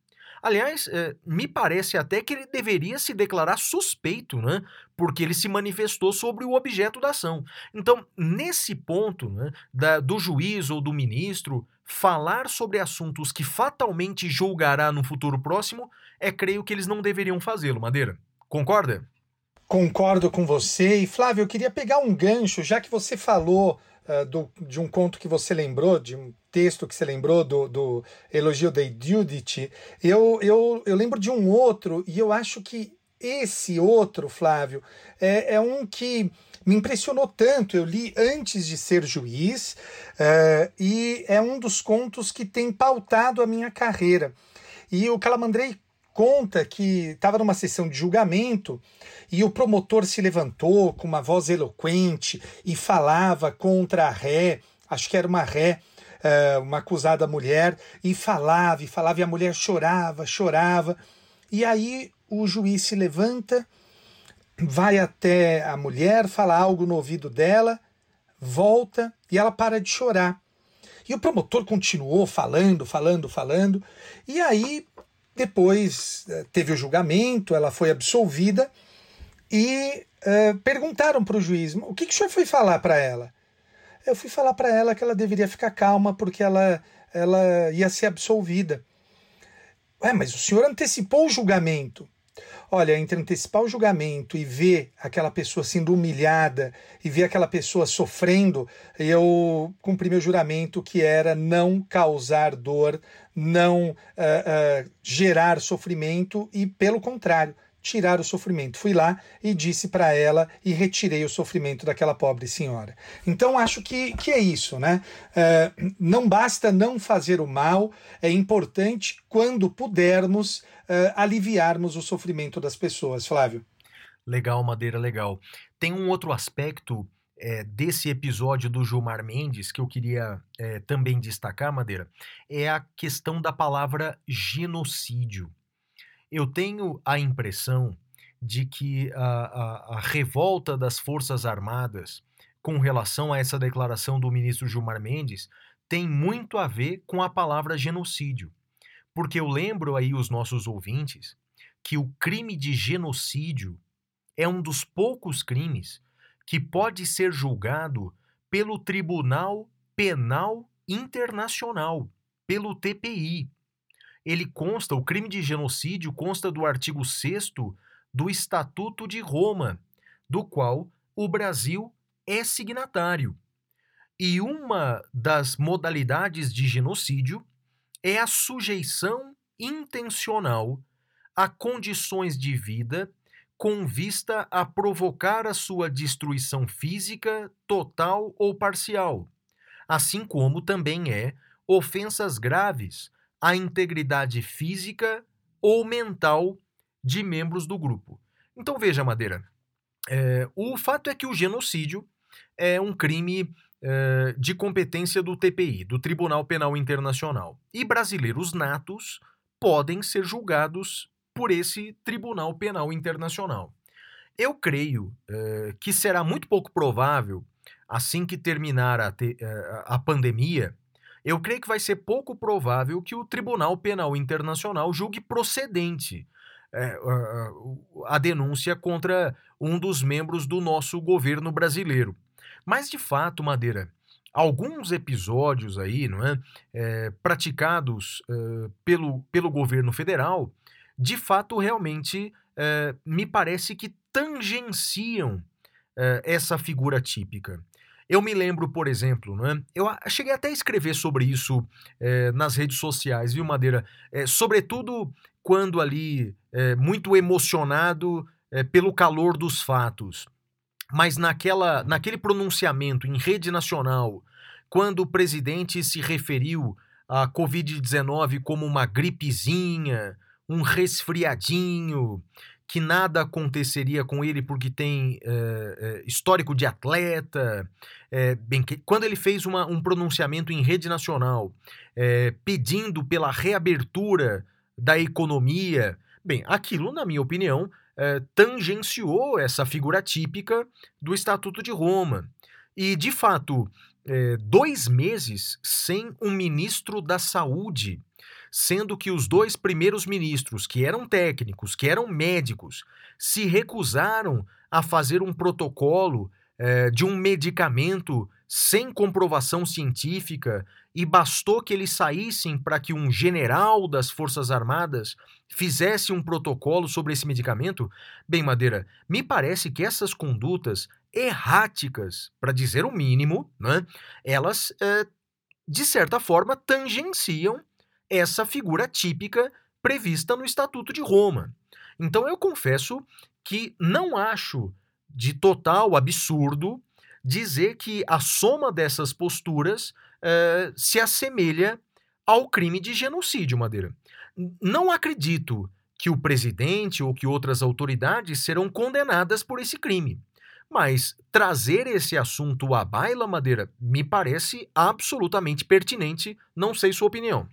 Aliás, é, me parece até que ele deveria se declarar suspeito, né? Porque ele se manifestou sobre o objeto da ação. Então, nesse ponto né, da, do juiz ou do ministro falar sobre assuntos que fatalmente julgará no futuro próximo, é creio que eles não deveriam fazê-lo, Madeira. Concorda? Concordo com você. E Flávio, eu queria pegar um gancho, já que você falou uh, do, de um conto que você lembrou, de um texto que você lembrou do, do elogio da Judith, eu, eu, eu lembro de um outro, e eu acho que esse outro, Flávio, é, é um que me impressionou tanto. Eu li antes de ser juiz, uh, e é um dos contos que tem pautado a minha carreira. E o Calamandrei conta que estava numa sessão de julgamento e o promotor se levantou com uma voz eloquente e falava contra a ré, acho que era uma ré, eh, uma acusada mulher, e falava e falava, e a mulher chorava, chorava. E aí o juiz se levanta, vai até a mulher, fala algo no ouvido dela, volta e ela para de chorar. E o promotor continuou falando, falando, falando, e aí depois eh, teve o julgamento, ela foi absolvida e uh, perguntaram para o juiz: o que, que o senhor foi falar para ela? Eu fui falar para ela que ela deveria ficar calma porque ela, ela ia ser absolvida. Ué, mas o senhor antecipou o julgamento. Olha, entre antecipar o julgamento e ver aquela pessoa sendo humilhada e ver aquela pessoa sofrendo, eu cumpri meu juramento que era não causar dor, não uh, uh, gerar sofrimento e, pelo contrário, tirar o sofrimento. Fui lá e disse para ela e retirei o sofrimento daquela pobre senhora. Então acho que, que é isso, né? Uh, não basta não fazer o mal, é importante, quando pudermos, uh, aliviarmos o sofrimento das pessoas. Flávio. Legal, Madeira, legal. Tem um outro aspecto é, desse episódio do Gilmar Mendes que eu queria é, também destacar, Madeira, é a questão da palavra genocídio. Eu tenho a impressão de que a, a, a revolta das Forças Armadas com relação a essa declaração do ministro Gilmar Mendes tem muito a ver com a palavra genocídio. Porque eu lembro aí os nossos ouvintes que o crime de genocídio é um dos poucos crimes que pode ser julgado pelo Tribunal Penal Internacional, pelo TPI, ele consta, o crime de genocídio consta do artigo 6 do Estatuto de Roma, do qual o Brasil é signatário. E uma das modalidades de genocídio é a sujeição intencional a condições de vida com vista a provocar a sua destruição física, total ou parcial, assim como também é ofensas graves à integridade física ou mental de membros do grupo. Então veja, Madeira, é, o fato é que o genocídio é um crime é, de competência do TPI, do Tribunal Penal Internacional. E brasileiros natos podem ser julgados por esse Tribunal Penal Internacional. Eu creio é, que será muito pouco provável, assim que terminar a, te, é, a pandemia, eu creio que vai ser pouco provável que o Tribunal Penal Internacional julgue procedente é, a, denúncia contra um dos membros do nosso governo brasileiro. Mas, de fato, Madeira, alguns episódios aí, não é, é praticados é, pelo, pelo governo federal, de fato, realmente é, me parece que tangenciam é, essa figura típica. Eu me lembro, por exemplo, né, eu cheguei até a escrever sobre isso é, nas redes sociais, viu, Madeira? É, sobretudo quando ali, é, muito emocionado pelo calor dos fatos. Mas naquela, naquele pronunciamento em rede nacional, quando o presidente se referiu à Covid-19 como uma gripezinha, um resfriadinho, que nada aconteceria com ele porque tem é, histórico de atleta. É, bem, que, quando ele fez uma, um pronunciamento em rede nacional é, pedindo pela reabertura da economia, bem, aquilo, na minha opinião, tangenciou essa figura típica do Estatuto de Roma. E, de fato, dois meses sem um ministro da Saúde sendo que os dois primeiros ministros, que eram técnicos, que eram médicos, se recusaram a fazer um protocolo eh, de um medicamento sem comprovação científica e bastou que eles saíssem para que um general das Forças Armadas fizesse um protocolo sobre esse medicamento? Bem, Madeira, me parece que essas condutas erráticas, para dizer o mínimo, né, elas, eh, de certa forma, tangenciam essa figura típica prevista no Estatuto de Roma. Então eu confesso que não acho de total absurdo dizer que a soma dessas posturas eh, se assemelha ao crime de genocídio, Madeira. Não acredito que o presidente ou que outras autoridades serão condenadas por esse crime. Mas trazer esse assunto à baila, Madeira, me parece absolutamente pertinente. Não sei sua opinião.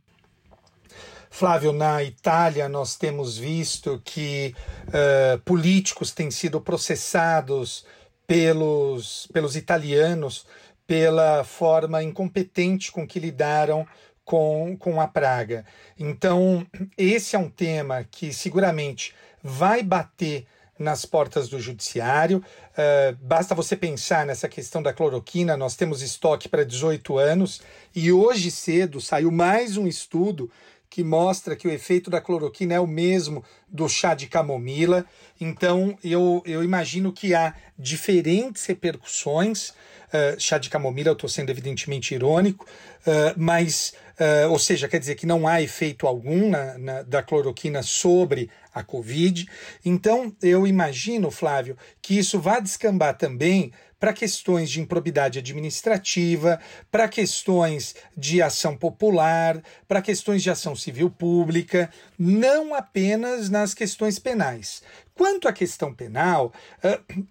Flávio, na Itália nós temos visto que uh, políticos têm sido processados pelos, pelos italianos pela forma incompetente com que lidaram com, com a praga. Então, esse é um tema que seguramente vai bater nas portas do judiciário. Uh, basta você pensar nessa questão da cloroquina, nós temos estoque para 18 anos e hoje cedo saiu mais um estudo que mostra que o efeito da cloroquina é o mesmo do chá de camomila. Então, eu, eu imagino que há diferentes repercussões. Uh, chá de camomila, eu estou sendo evidentemente irônico, uh, mas, uh, ou seja, quer dizer que não há efeito algum na, na, da cloroquina sobre a Covid. Então, eu imagino, Flávio, que isso vai descambar também para questões de improbidade administrativa, para questões de ação popular, para questões de ação civil pública, não apenas nas questões penais. Quanto à questão penal, uh,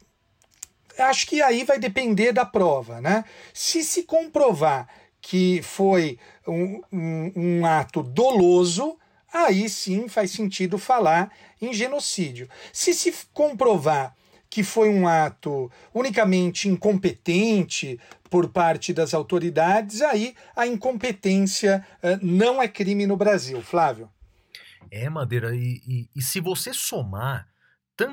[CLEARS THROAT] acho que aí vai depender da prova, né? Se se comprovar que foi um, um, um ato doloso, aí sim faz sentido falar em genocídio. Se se comprovar que foi um ato unicamente incompetente por parte das autoridades, aí a incompetência uh, não é crime no Brasil, Flávio. É, Madeira, e, e, e se você somar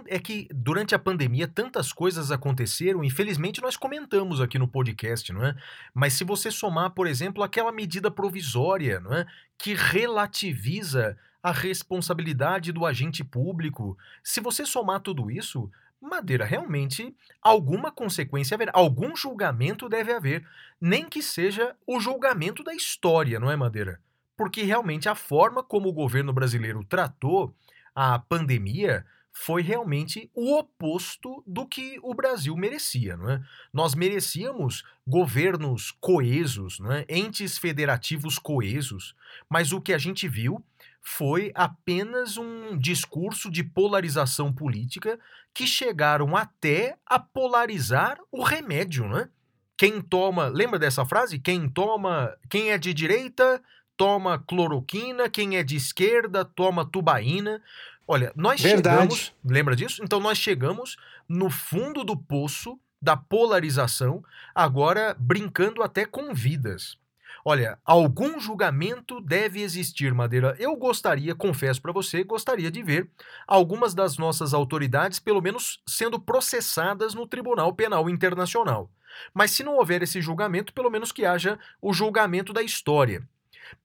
é que durante a pandemia tantas coisas aconteceram, infelizmente nós comentamos aqui no podcast, não é? Mas se você somar, por exemplo, aquela medida provisória, não é, que relativiza a responsabilidade do agente público, se você somar tudo isso, Madeira, realmente alguma consequência haverá, algum julgamento deve haver, nem que seja o julgamento da história, não é, Madeira? Porque realmente a forma como o governo brasileiro tratou a pandemia foi realmente o oposto do que o Brasil merecia. Não é? Nós merecíamos governos coesos, não é? entes federativos coesos, mas o que a gente viu foi apenas um discurso de polarização política que chegaram até a polarizar o remédio, né? Quem toma, lembra dessa frase? Quem toma, quem é de direita toma cloroquina, quem é de esquerda toma tubaína. Olha, nós Verdade. chegamos, lembra disso? Então nós chegamos no fundo do poço da polarização, agora brincando até com vidas. Olha, algum julgamento deve existir, Madeira. Eu gostaria, confesso para você, gostaria de ver algumas das nossas autoridades, pelo menos, sendo processadas no Tribunal Penal Internacional. Mas se não houver esse julgamento, pelo menos que haja o julgamento da história.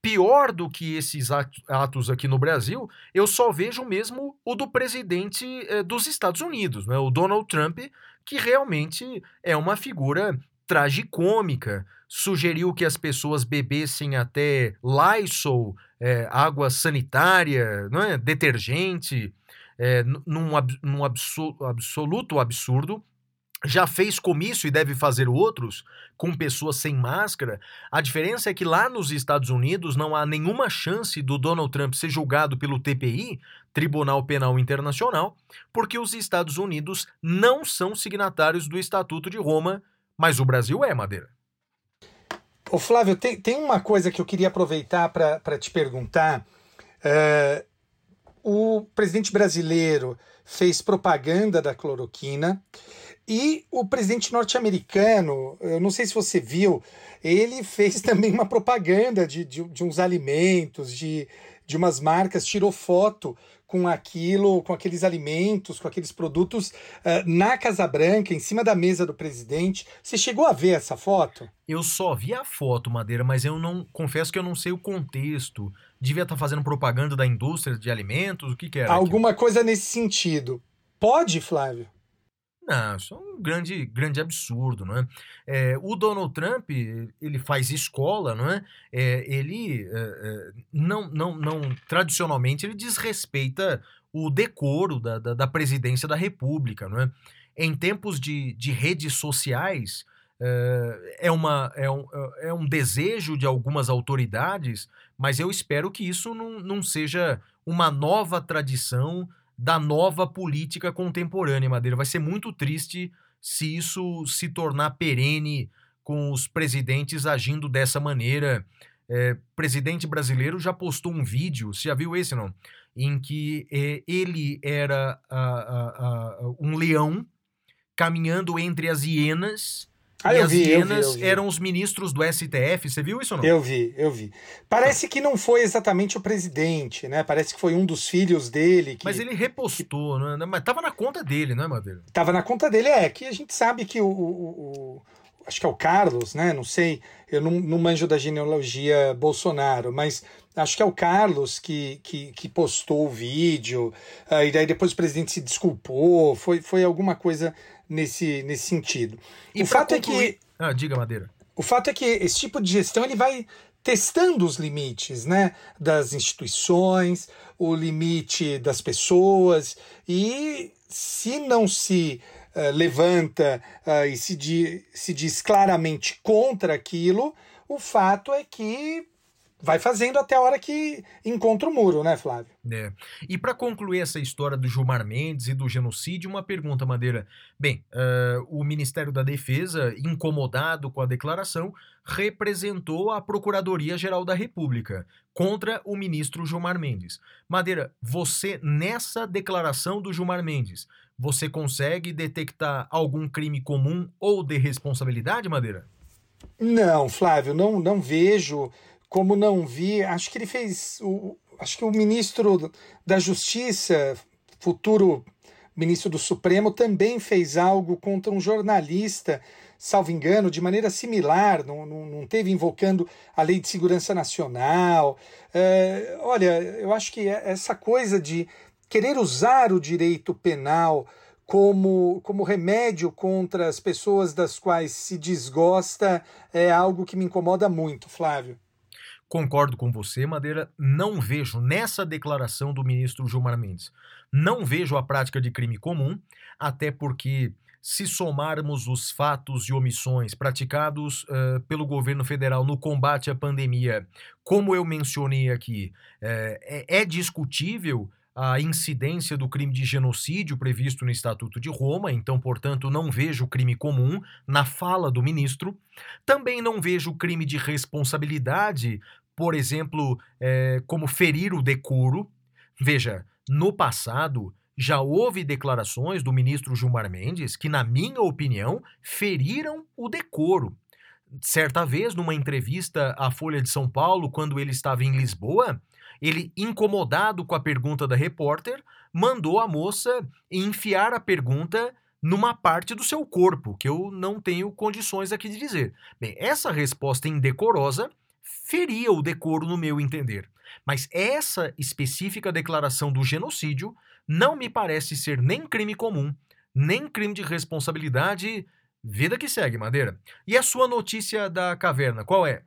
Pior do que esses atos aqui no Brasil, eu só vejo mesmo o do presidente eh, dos Estados Unidos, né, o Donald Trump, que realmente é uma figura tragicômica, sugeriu que as pessoas bebessem até Lysol, é, água sanitária, é? detergente, é, num, num absoluto absurdo. Já fez comício e deve fazer outros com pessoas sem máscara. A diferença é que lá nos Estados Unidos não há nenhuma chance do Donald Trump ser julgado pelo TPI, Tribunal Penal Internacional, porque os Estados Unidos não são signatários do Estatuto de Roma, mas o Brasil é, Madeira. Ô Flávio, tem, tem uma coisa que eu queria aproveitar para te perguntar. É, o presidente brasileiro fez propaganda da cloroquina e o presidente norte-americano, eu não sei se você viu, ele fez também uma propaganda de, de, de uns alimentos, de, de umas marcas, tirou foto com aquilo, com aqueles alimentos, com aqueles produtos uh, na Casa Branca, em cima da mesa do presidente. Você chegou a ver essa foto? Eu só vi a foto, Madeira, mas eu não confesso que eu não sei o contexto. Devia estar tá fazendo propaganda da indústria de alimentos, o que, que era? Alguma aquilo? coisa nesse sentido. Pode, Flávio? Não, isso é um grande, grande absurdo, não é? é o Donald Trump, ele faz escola, não é? é ele é, é, não, não, não, tradicionalmente, ele desrespeita o decoro da, da, da, presidência da República, não é? Em tempos de, de redes sociais, é, é uma, é, um, é um desejo de algumas autoridades, mas eu espero que isso não, não seja uma nova tradição da nova política contemporânea, Madeira. Vai ser muito triste se isso se tornar perene com os presidentes agindo dessa maneira. É, presidente brasileiro já postou um vídeo, você já viu esse não? Em que é, ele era a, a, a, um leão caminhando entre as hienas ah, e as vi, hienas eu vi, eu vi. eram os ministros do STF. Você viu isso ou não? Eu vi, eu vi. Parece que não foi exatamente o presidente, né? Parece que foi um dos filhos dele. Que, Mas ele repostou, que... né? Mas tava na conta dele, né, Madeira? Tava na conta dele, é. Que a gente sabe que o, o, o acho que é o Carlos, né? Não sei, eu não, não manjo da genealogia Bolsonaro, mas acho que é o Carlos que, que, que postou o vídeo, uh, e daí depois o presidente se desculpou, foi, foi alguma coisa nesse, nesse sentido. E o fato concluir... é que. Ah, diga, Madeira. O fato é que esse tipo de gestão ele vai testando os limites né, das instituições, o limite das pessoas, e se não se uh, levanta uh, e se, di se diz claramente contra aquilo, o fato é que vai fazendo até a hora que encontra o muro, né, Flávio? É. E para concluir essa história do Gilmar Mendes e do genocídio, uma pergunta, Madeira. Bem, uh, o Ministério da Defesa, incomodado com a declaração, representou a Procuradoria-Geral da República contra o ministro Gilmar Mendes. Madeira, você, nessa declaração do Gilmar Mendes, você consegue detectar algum crime comum ou de responsabilidade, Madeira? Não, Flávio, não, não vejo como não vi, acho que ele fez. O, acho que o ministro da Justiça, futuro ministro do Supremo, também fez algo contra um jornalista, salvo engano, de maneira similar, não, não, não teve invocando a Lei de Segurança Nacional. É, olha, eu acho que essa coisa de querer usar o direito penal como, como remédio contra as pessoas das quais se desgosta é algo que me incomoda muito, Flávio. Concordo com você, Madeira. Não vejo nessa declaração do ministro Gilmar Mendes, não vejo a prática de crime comum, até porque se somarmos os fatos e omissões praticados uh, pelo governo federal no combate à pandemia, como eu mencionei aqui, uh, é, é discutível a incidência do crime de genocídio previsto no Estatuto de Roma, então, portanto, não vejo crime comum na fala do ministro. Também não vejo crime de responsabilidade, por exemplo, é, como ferir o decoro. Veja, no passado já houve declarações do ministro Gilmar Mendes que, na minha opinião, feriram o decoro. Certa vez, numa entrevista à Folha de São Paulo, quando ele estava em Lisboa, ele, incomodado com a pergunta da repórter, mandou a moça enfiar a pergunta numa parte do seu corpo, que eu não tenho condições aqui de dizer. Bem, essa resposta indecorosa feria o decoro no meu entender. Mas essa específica declaração do genocídio não me parece ser nem crime comum, nem crime de responsabilidade. Vida que segue, Madeira. E a sua notícia da caverna, qual é?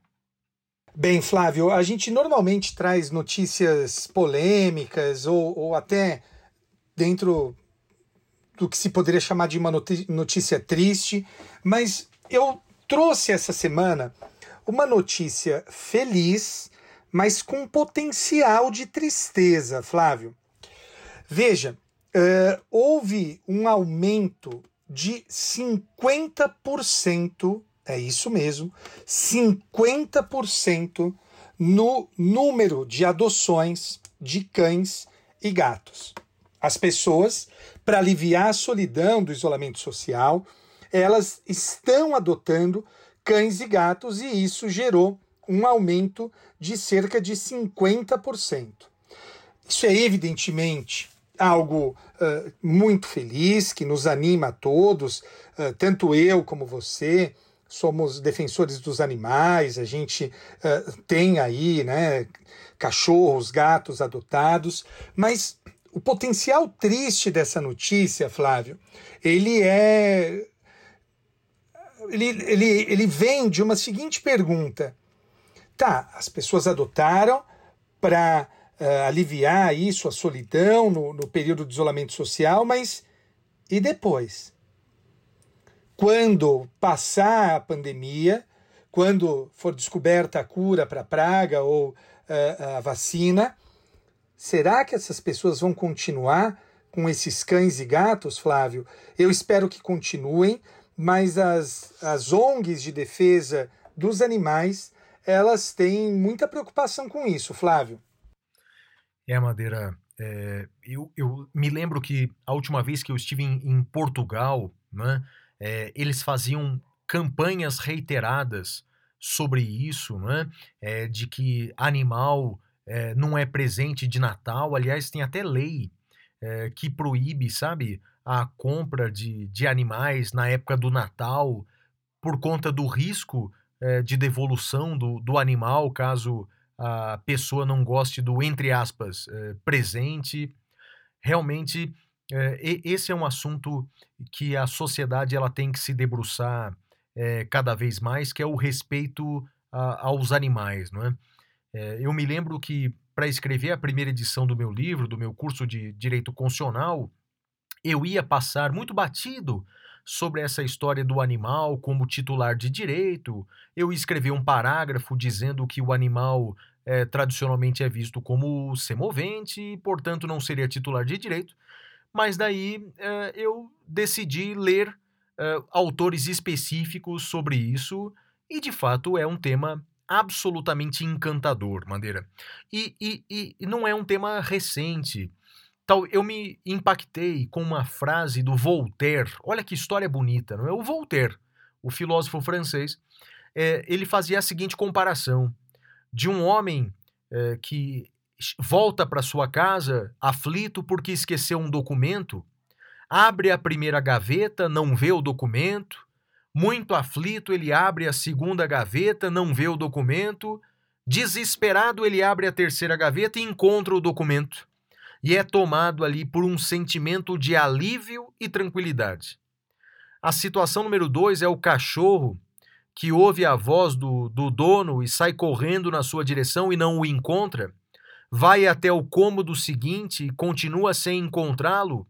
Bem, Flávio, a gente normalmente traz notícias polêmicas ou, ou até dentro do que se poderia chamar de uma notícia triste, mas eu trouxe essa semana uma notícia feliz, mas com potencial de tristeza, Flávio. Veja, uh, houve um aumento de 50% é isso mesmo, 50% no número de adoções de cães e gatos. As pessoas, para aliviar a solidão do isolamento social, elas estão adotando cães e gatos e isso gerou um aumento de cerca de 50%. Isso é evidentemente algo uh, muito feliz, que nos anima a todos, uh, tanto eu como você, somos defensores dos animais, a gente uh, tem aí né, cachorros, gatos adotados, mas o potencial triste dessa notícia, Flávio, ele é. Ele, ele, ele vem de uma seguinte pergunta. Tá, as pessoas adotaram para uh, eh, aliviar aí sua solidão no, no período de isolamento social, mas e depois? Quando passar a pandemia, quando for descoberta a cura para a praga ou uh, a vacina, será que essas pessoas vão continuar com esses cães e gatos, Flávio? Eu espero que continuem, mas as, as ONGs de defesa dos animais, elas têm muita preocupação com isso, Flávio. É, Madeira, é, eu, eu me lembro que a última vez que eu estive em, em Portugal, né, é, eles faziam campanhas reiteradas sobre isso, né? É, de que animal é, não é presente de Natal. Aliás, tem até lei é, que proíbe, sabe, a compra de, de animais na época do Natal por conta do risco de devolução do, do animal caso a pessoa não goste do, entre aspas, presente. Realmente esse é um assunto que a sociedade ela tem que se debruçar é, cada vez mais, que é o respeito a, aos animais, não é? é? eu me lembro que para escrever a primeira edição do meu livro, do meu curso de direito constitucional, eu ia passar muito batido sobre essa história do animal como titular de direito. Eu escrevi um parágrafo dizendo que o animal é, tradicionalmente é visto como semovente e, portanto, não seria titular de direito mas daí uh, eu decidi ler uh, autores específicos sobre isso e de fato é um tema absolutamente encantador, Madeira. E, e, e não é um tema recente. Tal, eu me impactei com uma frase do Voltaire. Olha que história bonita, não é? O Voltaire, o filósofo francês, é, ele fazia a seguinte comparação de um homem é, que volta para sua casa aflito porque esqueceu um documento, abre a primeira gaveta, não vê o documento, muito aflito, ele abre a segunda gaveta, não vê o documento, desesperado, ele abre a terceira gaveta e encontra o documento. E é tomado ali por um sentimento de alívio e tranquilidade. A situação número dois é o cachorro que ouve a voz do, do dono e sai correndo na sua direção e não o encontra, vai até o cômodo seguinte e continua sem encontrá-lo,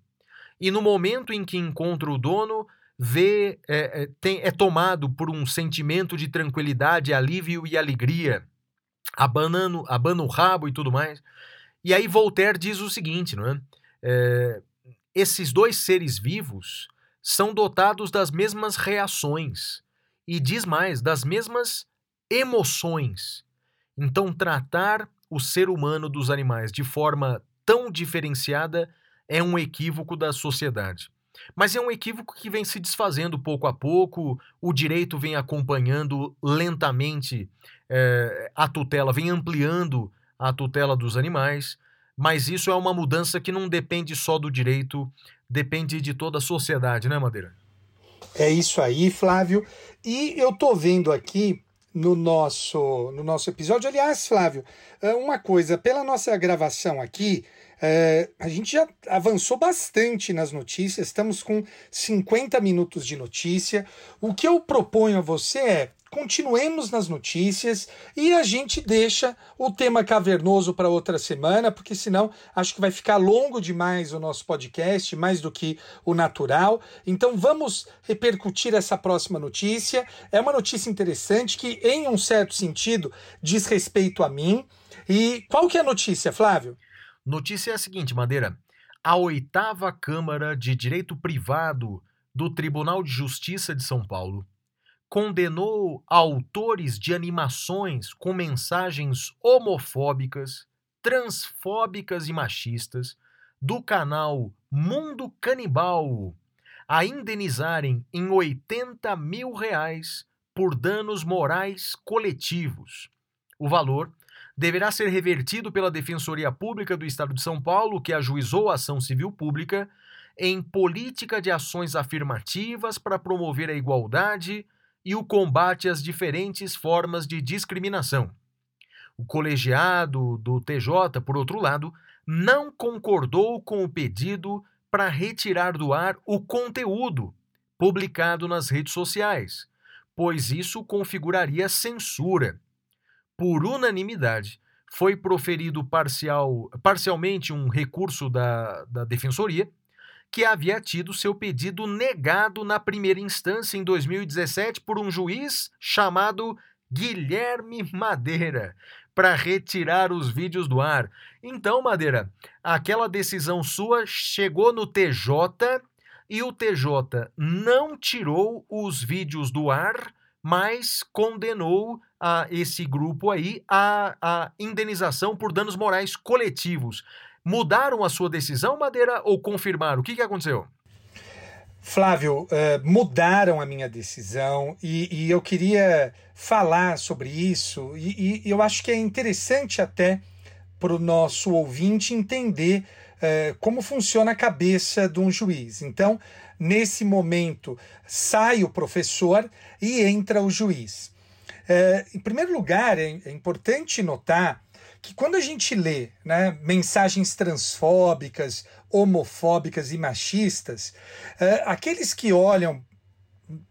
e no momento em que encontra o dono, vê é, é, tem, é tomado por um sentimento de tranquilidade, alívio e alegria, abanando, abana o rabo e tudo mais. E aí Voltaire diz o seguinte, não é? é esses dois seres vivos são dotados das mesmas reações e diz mais, das mesmas emoções. Então tratar o ser humano dos animais de forma tão diferenciada é um equívoco da sociedade. Mas é um equívoco que vem se desfazendo pouco a pouco, o direito vem acompanhando lentamente é, a tutela, vem ampliando a tutela dos animais, mas isso é uma mudança que não depende só do direito, depende de toda a sociedade, né, Madeira? É isso aí, Flávio. E eu tô vendo aqui no nosso, no nosso episódio, aliás, Flávio, é, uma coisa, pela nossa gravação aqui, é, a gente já avançou bastante nas notícias, estamos com 50 minutos de notícia. O que eu proponho a você é continuemos nas notícias e a gente deixa o tema cavernoso para outra semana, porque senão acho que vai ficar longo demais o nosso podcast, mais do que o natural. Então vamos repercutir essa próxima notícia. É uma notícia interessante que, em um certo sentido, diz respeito a mim. E qual que é a notícia, Flávio? Notícia é a seguinte, Madeira. A oitava Câmara de Direito Privado do Tribunal de Justiça de São Paulo condenou autores de animações com mensagens homofóbicas, transfóbicas e machistas do canal Mundo Canibal a indenizarem em 80 mil reais por danos morais coletivos. O valor deverá ser revertido pela Defensoria Pública do Estado de São Paulo, que ajuizou a ação civil pública, em política de ações afirmativas para promover a igualdade e o combate às diferentes formas de discriminação. O colegiado do TJ, por outro lado, não concordou com o pedido para retirar do ar o conteúdo publicado nas redes sociais, pois isso configuraria censura por unanimidade, foi proferido parcial, parcialmente um recurso da, da Defensoria, que havia tido seu pedido negado na primeira instância em 2017 por um juiz chamado Guilherme Madeira para retirar os vídeos do ar. Então, Madeira, aquela decisão sua chegou no TJ e o TJ não tirou os vídeos do ar, mas condenou a esse grupo aí a, a indenização por danos morais coletivos. Mudaram a sua decisão, Madeira, ou confirmaram? O que, que aconteceu? Flávio, uh, mudaram a minha decisão e, e, eu queria falar sobre isso, e, e eu acho que é interessante até para o nosso ouvinte entender uh, como funciona a cabeça de um juiz. Então, nesse momento, sai o professor e entra o juiz. É, em primeiro lugar, é, é, importante notar que quando a gente lê né, mensagens transfóbicas, homofóbicas e machistas, é, aqueles que olham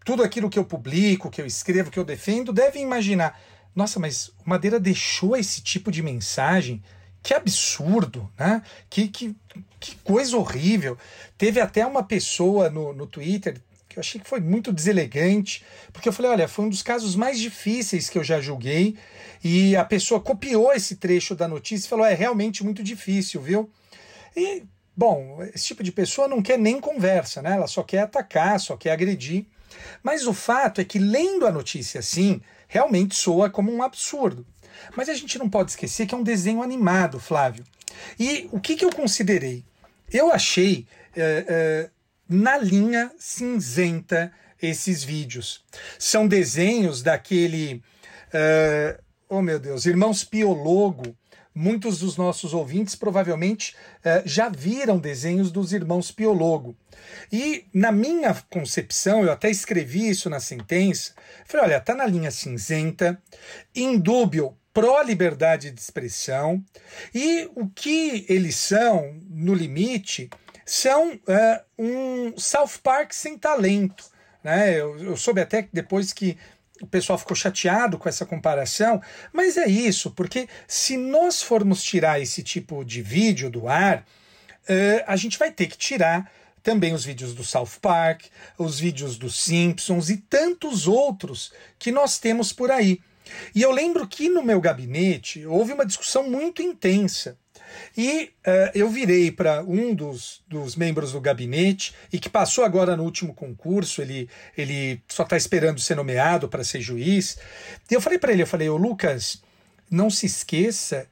tudo aquilo que eu publico, que eu escrevo, que eu defendo, devem imaginar: nossa, mas o Madeira deixou esse tipo de mensagem? Que absurdo, né? Que, que, que coisa horrível. Teve até uma pessoa no, no Twitter eu achei que foi muito deselegante, porque eu falei, olha, foi um dos casos mais difíceis que eu já julguei, e a pessoa copiou esse trecho da notícia e falou, é realmente muito difícil, viu? E, bom, esse tipo de pessoa não quer nem conversa, né? Ela só quer atacar, só quer agredir. Mas o fato é que, lendo a notícia assim, realmente soa como um absurdo. Mas a gente não pode esquecer que é um desenho animado, Flávio. E o que, que eu considerei? Eu achei é, é, na linha cinzenta esses vídeos. São desenhos daquele. Uh, oh meu Deus, Irmãos Piologo. Muitos dos nossos ouvintes provavelmente uh, já viram desenhos dos Irmãos Piologo. E na minha concepção, eu até escrevi isso na sentença, falei, olha, tá na linha cinzenta, indúbio pró-liberdade de expressão, e o que eles são, no limite, são uh, um South Park sem talento. Né? Eu, eu soube até que depois que o pessoal ficou chateado com essa comparação, mas é isso, porque se nós formos tirar esse tipo de vídeo do ar, uh, a gente vai ter que tirar também os vídeos do South Park, os vídeos dos Simpsons e tantos outros que nós temos por aí. E eu lembro que no meu gabinete houve uma discussão muito intensa. E uh, eu virei para um dos, dos membros do gabinete e que passou agora no último concurso, ele, ele só está esperando ser nomeado para ser juiz. E eu falei para ele, eu falei, ô Lucas, não se esqueça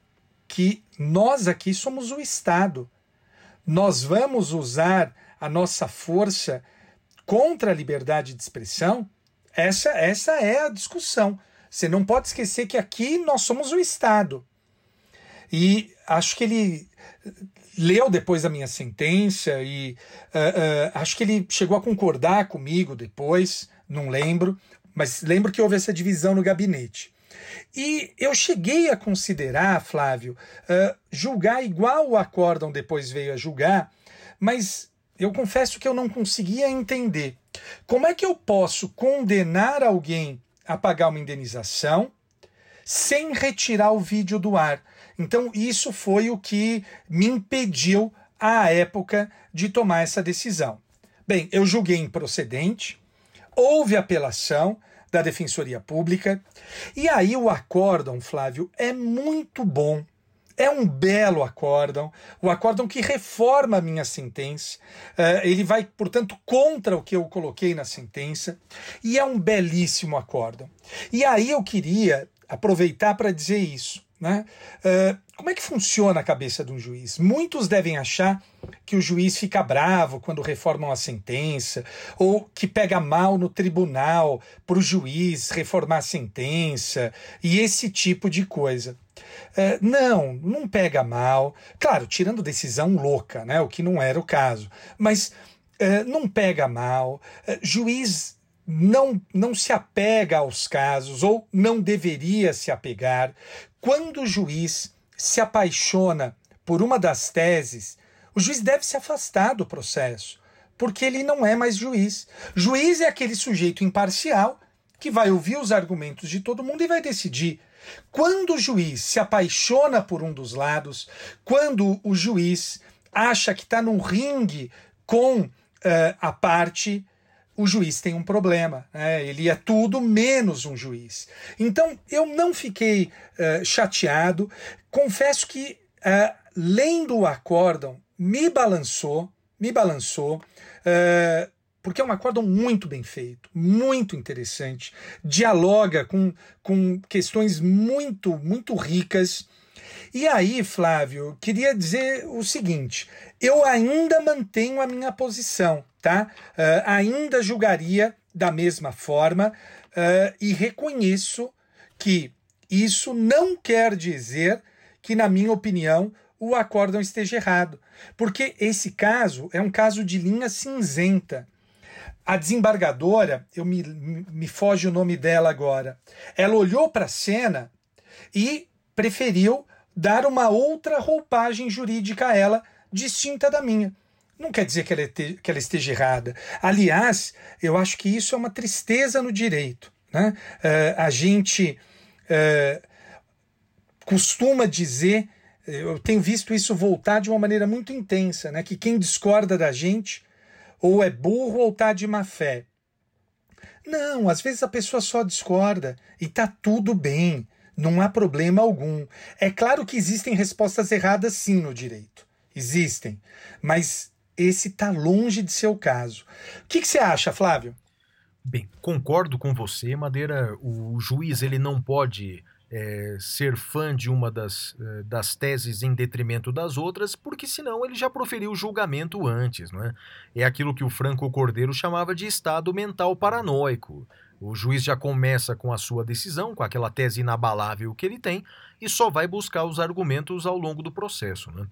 que nós aqui somos o Estado. Nós vamos usar a nossa força contra a liberdade de expressão? Essa, essa é a discussão. Você não pode esquecer que aqui nós somos o Estado. E acho que ele leu depois a minha sentença e uh, uh, acho que ele chegou a concordar comigo depois, não lembro, mas lembro que houve essa divisão no gabinete. E eu cheguei a considerar, Flávio, uh, julgar igual o acórdão depois veio a julgar, mas eu confesso que eu não conseguia entender como é que eu posso condenar alguém a pagar uma indenização sem retirar o vídeo do ar. Então, isso foi o que me impediu, à época, de tomar essa decisão. Bem, eu julguei improcedente, houve apelação da Defensoria Pública, e aí o acórdão, Flávio, é muito bom. É um belo acórdão, o acórdão que reforma a minha sentença. Uh, ele vai, portanto, contra o que eu coloquei na sentença, e é um belíssimo acórdão. E aí eu queria aproveitar para dizer isso. Né? Uh, como é que funciona a cabeça de um juiz? Muitos devem achar que o juiz fica bravo quando reformam a sentença, ou que pega mal no tribunal para o juiz reformar a sentença, e esse tipo de coisa. Uh, não, não pega mal. Claro, tirando decisão louca, né? o que não era o caso. Mas uh, não pega mal. juiz não, não se apega aos casos ou não deveria se apegar. Quando o juiz se apaixona por uma das teses, o juiz deve se afastar do processo, porque ele não é mais juiz. Juiz é aquele sujeito imparcial que vai ouvir os argumentos de todo mundo e vai decidir. Quando o juiz se apaixona por um dos lados, quando o juiz acha que está num ringue com uh, a parte o juiz tem um problema. Né? Ele é tudo menos um juiz. Então eu não fiquei uh, chateado. Confesso que uh, lendo o acórdão me balançou, me balançou. Uh, porque é um acórdão muito bem feito, muito interessante, dialoga com, com questões muito, muito ricas. E aí, Flávio, queria dizer o seguinte: eu ainda mantenho a minha posição tá? Uh, ainda julgaria da mesma forma uh, e reconheço que isso não quer dizer que, na minha opinião, o acórdão esteja errado, porque esse caso é um caso de linha cinzenta. A desembargadora, eu me, me foge o nome dela agora, ela olhou para a cena e preferiu dar uma outra roupagem jurídica a ela, distinta da minha. Não quer dizer que ela, que ela esteja errada. Aliás, eu acho que isso é uma tristeza no direito. Né? Uh, a gente uh, costuma dizer, eu tenho visto isso voltar de uma maneira muito intensa, né? que quem discorda da gente ou é burro ou está de má fé. Não, às vezes a pessoa só discorda e está tudo bem, não há problema algum. É claro que existem respostas erradas sim no direito. Existem. Mas esse está longe de ser o caso. O que, que você acha, Flávio? Bem, concordo com você, Madeira. O juiz ele não pode é, ser fã de uma das, é, das teses em detrimento das outras, porque senão ele já proferiu o julgamento antes, não é? É aquilo que o Franco Cordeiro chamava de estado mental paranoico. O juiz já começa com a sua decisão, com aquela tese inabalável que ele tem, e só vai buscar os argumentos ao longo do processo. Né?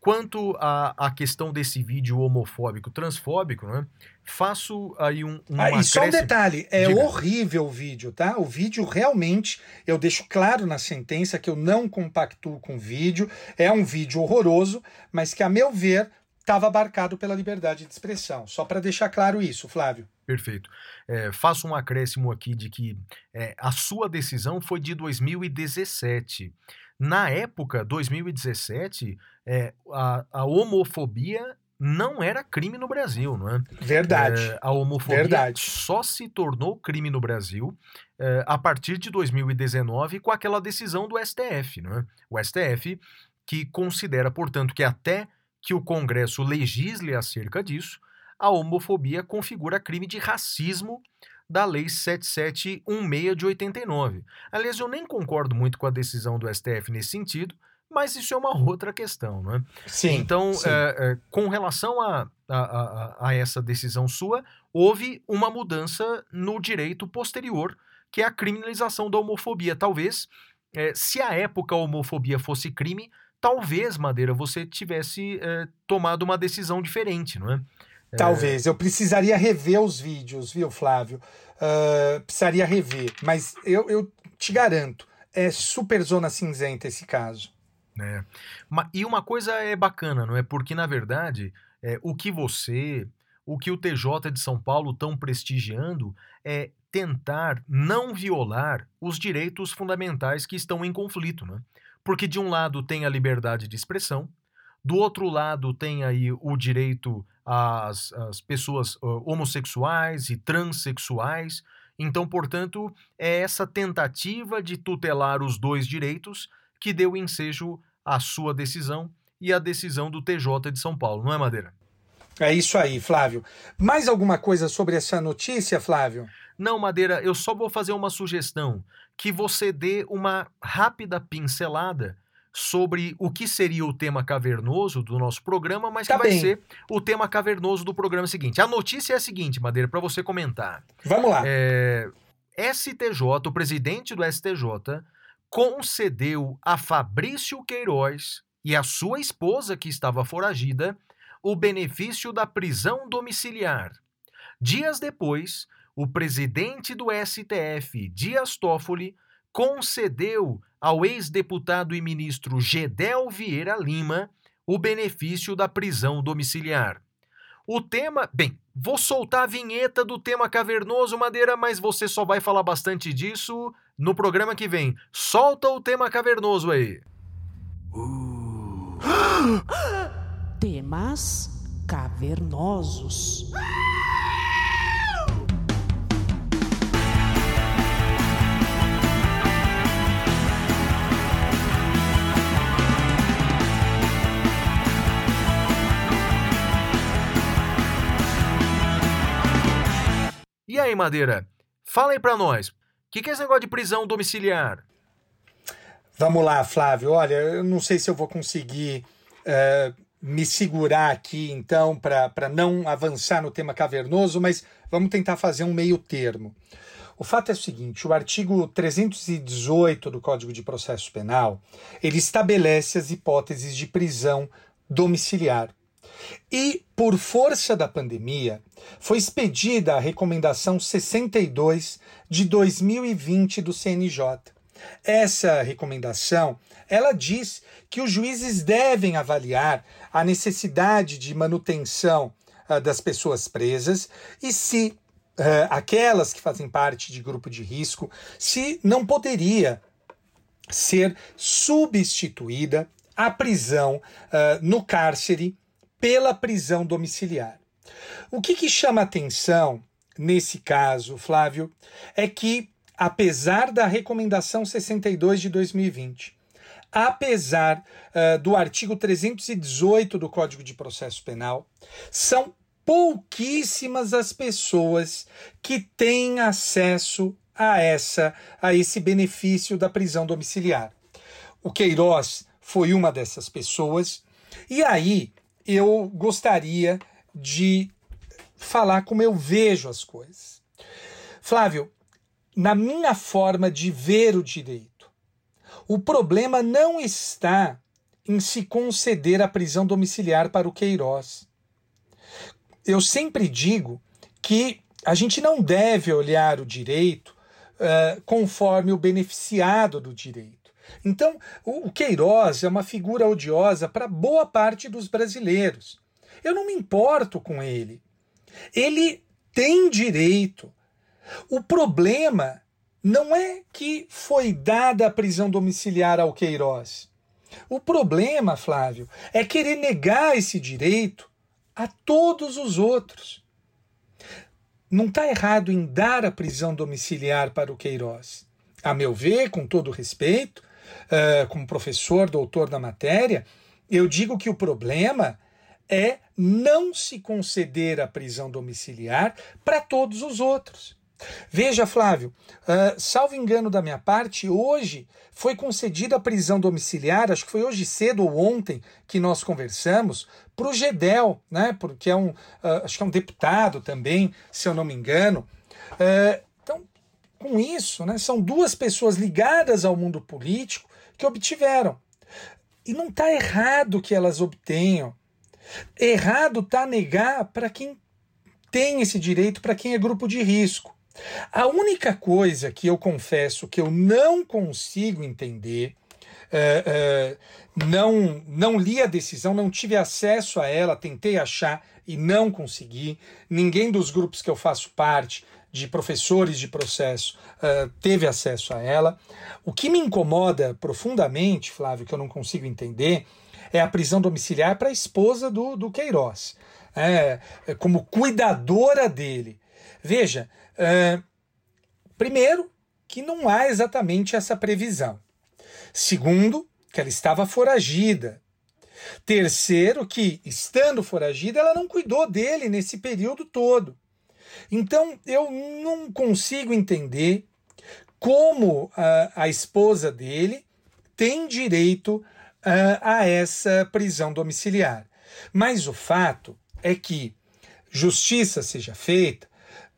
Quanto à, questão desse vídeo homofóbico, transfóbico, né? Faço aí um. um ah, e só um detalhe: é Diga. horrível o vídeo, tá? O vídeo realmente, eu deixo claro na sentença que eu não compactuo com o vídeo. É um vídeo horroroso, mas que, a meu ver, estava abarcado pela liberdade de expressão. Só para deixar claro isso, Flávio. Perfeito. É, faço um acréscimo aqui de que é, a sua decisão foi de 2017. Na época, 2017, é, a, a homofobia não era crime no Brasil, não é? Verdade. É, a homofobia Verdade. só se tornou crime no Brasil é, a partir de 2019 com aquela decisão do STF, não é? O STF que considera, portanto, que até que o Congresso legisle acerca disso, a homofobia configura crime de racismo da Lei 7716 de 89. Aliás, eu nem concordo muito com a decisão do STF nesse sentido, mas isso é uma outra questão, não é? Sim. Então, sim. é, é, com relação a, a, a, a essa decisão sua, houve uma mudança no direito posterior, que é a criminalização da homofobia. Talvez, é, se à época a homofobia fosse crime, talvez, Madeira, você tivesse tomado uma decisão diferente, não é? Talvez. Eu precisaria rever os vídeos, viu, Flávio? Uh, precisaria rever. Mas eu, eu te garanto, é super zona cinzenta esse caso. É. E uma coisa é bacana, não é? Porque, na verdade, é, o que você, o que o TJ de São Paulo estão prestigiando é tentar não violar os direitos fundamentais que estão em conflito, né? Porque de um lado tem a liberdade de expressão, do outro lado tem aí o direito às, às pessoas uh, homossexuais e transexuais. Então, portanto, é essa tentativa de tutelar os dois direitos que deu ensejo à sua decisão e à decisão do TJ de São Paulo, não é, Madeira? É isso aí, Flávio. Mais alguma coisa sobre essa notícia, Flávio? Não, Madeira, eu só vou fazer uma sugestão: que você dê uma rápida pincelada sobre o que seria o tema cavernoso do nosso programa, mas Tá que vai bem. ser o tema cavernoso do programa seguinte. A notícia é a seguinte, Madeira, para você comentar. Vamos lá. É, STJ, o presidente do STJ, concedeu a Fabrício Queiroz e a sua esposa, que estava foragida, o benefício da prisão domiciliar. Dias depois, o presidente do STF, Dias Toffoli, concedeu ao ex-deputado e ministro Gedel Vieira Lima o benefício da prisão domiciliar. O tema. Bem, vou soltar a vinheta do tema cavernoso, Madeira, mas você só vai falar bastante disso no programa que vem. Solta o tema cavernoso aí. [GASPS] Temas cavernosos. E aí, Madeira? Fala aí pra nós. O que, que é esse negócio de prisão domiciliar? Vamos lá, Flávio. Olha, eu não sei se eu vou conseguir eh, me segurar aqui, então, para não avançar no tema cavernoso, mas vamos tentar fazer um meio termo. O fato é o seguinte: o artigo 318 do Código de Processo Penal ele estabelece as hipóteses de prisão domiciliar. E, por força da pandemia, foi expedida a recomendação 62 de 2020 do CNJ. Essa recomendação, ela diz que os juízes devem avaliar a necessidade de manutenção ah, das pessoas presas e se ah, aquelas que fazem parte de grupo de risco, se não poderia ser substituída a prisão ah, no cárcere pela prisão domiciliar. O que, que chama atenção nesse caso, Flávio, é que, apesar da recomendação 62 de 2020, apesar ah, do artigo 318 do Código de Processo Penal, são pouquíssimas as pessoas que têm acesso a essa a esse benefício da prisão domiciliar. O Queiroz foi uma dessas pessoas. E aí eu gostaria de falar como eu vejo as coisas. Flávio, na minha forma de ver o direito, o problema não está em se conceder a prisão domiciliar para o Queiroz. Eu sempre digo que a gente não deve olhar o direito uh, conforme o beneficiado do direito. Então, o, Queiroz é uma figura odiosa para boa parte dos brasileiros. Eu não me importo com ele. Ele tem direito. O problema não é que foi dada a prisão domiciliar ao Queiroz. O problema, Flávio, é querer negar esse direito a todos os outros. Não está errado em dar a prisão domiciliar para o Queiroz. A meu ver, com todo respeito, uh, como professor, doutor da matéria, eu digo que o problema é não se conceder a prisão domiciliar para todos os outros. Veja, Flávio, uh, salvo engano da minha parte, hoje foi concedida a prisão domiciliar, acho que foi hoje cedo ou ontem que nós conversamos, para o Gedel, né, porque é um, uh, acho que é um deputado também, se eu não me engano. Uh, com isso, né, são duas pessoas ligadas ao mundo político que obtiveram. E não está errado que elas obtenham. Errado está negar para quem tem esse direito, para quem é grupo de risco. A única coisa que eu confesso que eu não consigo entender, uh, uh, não, não li a decisão, não tive acesso a ela, tentei achar e não consegui. Ninguém dos grupos que eu faço parte, de professores de processo, uh, teve acesso a ela. O que me incomoda profundamente, Flávio, que eu não consigo entender, é a prisão domiciliar para a esposa do, do Queiroz, é, é, como cuidadora dele. Veja, Uh, primeiro, que não há exatamente essa previsão. Segundo, que ela estava foragida. Terceiro, que, estando foragida, ela não cuidou dele nesse período todo. Então, eu não consigo entender como a, a esposa dele tem direito uh, a essa prisão domiciliar. Mas o fato é que justiça seja feita,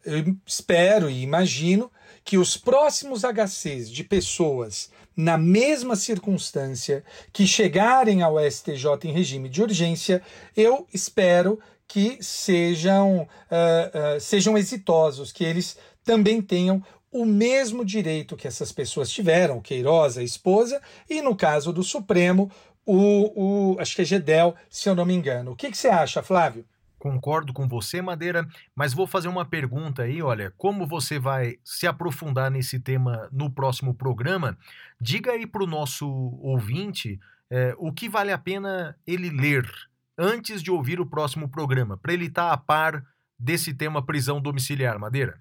eu espero e imagino que os próximos HCs de pessoas na mesma circunstância que chegarem ao STJ em regime de urgência, eu espero que sejam, uh, uh, sejam exitosos, que eles também tenham o mesmo direito que essas pessoas tiveram, Queiroz, a esposa, e no caso do Supremo, o, o acho que é Gedel, se eu não me engano. O que, que você acha, Flávio? Concordo com você, Madeira, mas vou fazer uma pergunta aí, olha, como você vai se aprofundar nesse tema no próximo programa, diga aí para o nosso ouvinte é, o que vale a pena ele ler antes de ouvir o próximo programa, para ele estar tá a par desse tema prisão domiciliar, Madeira.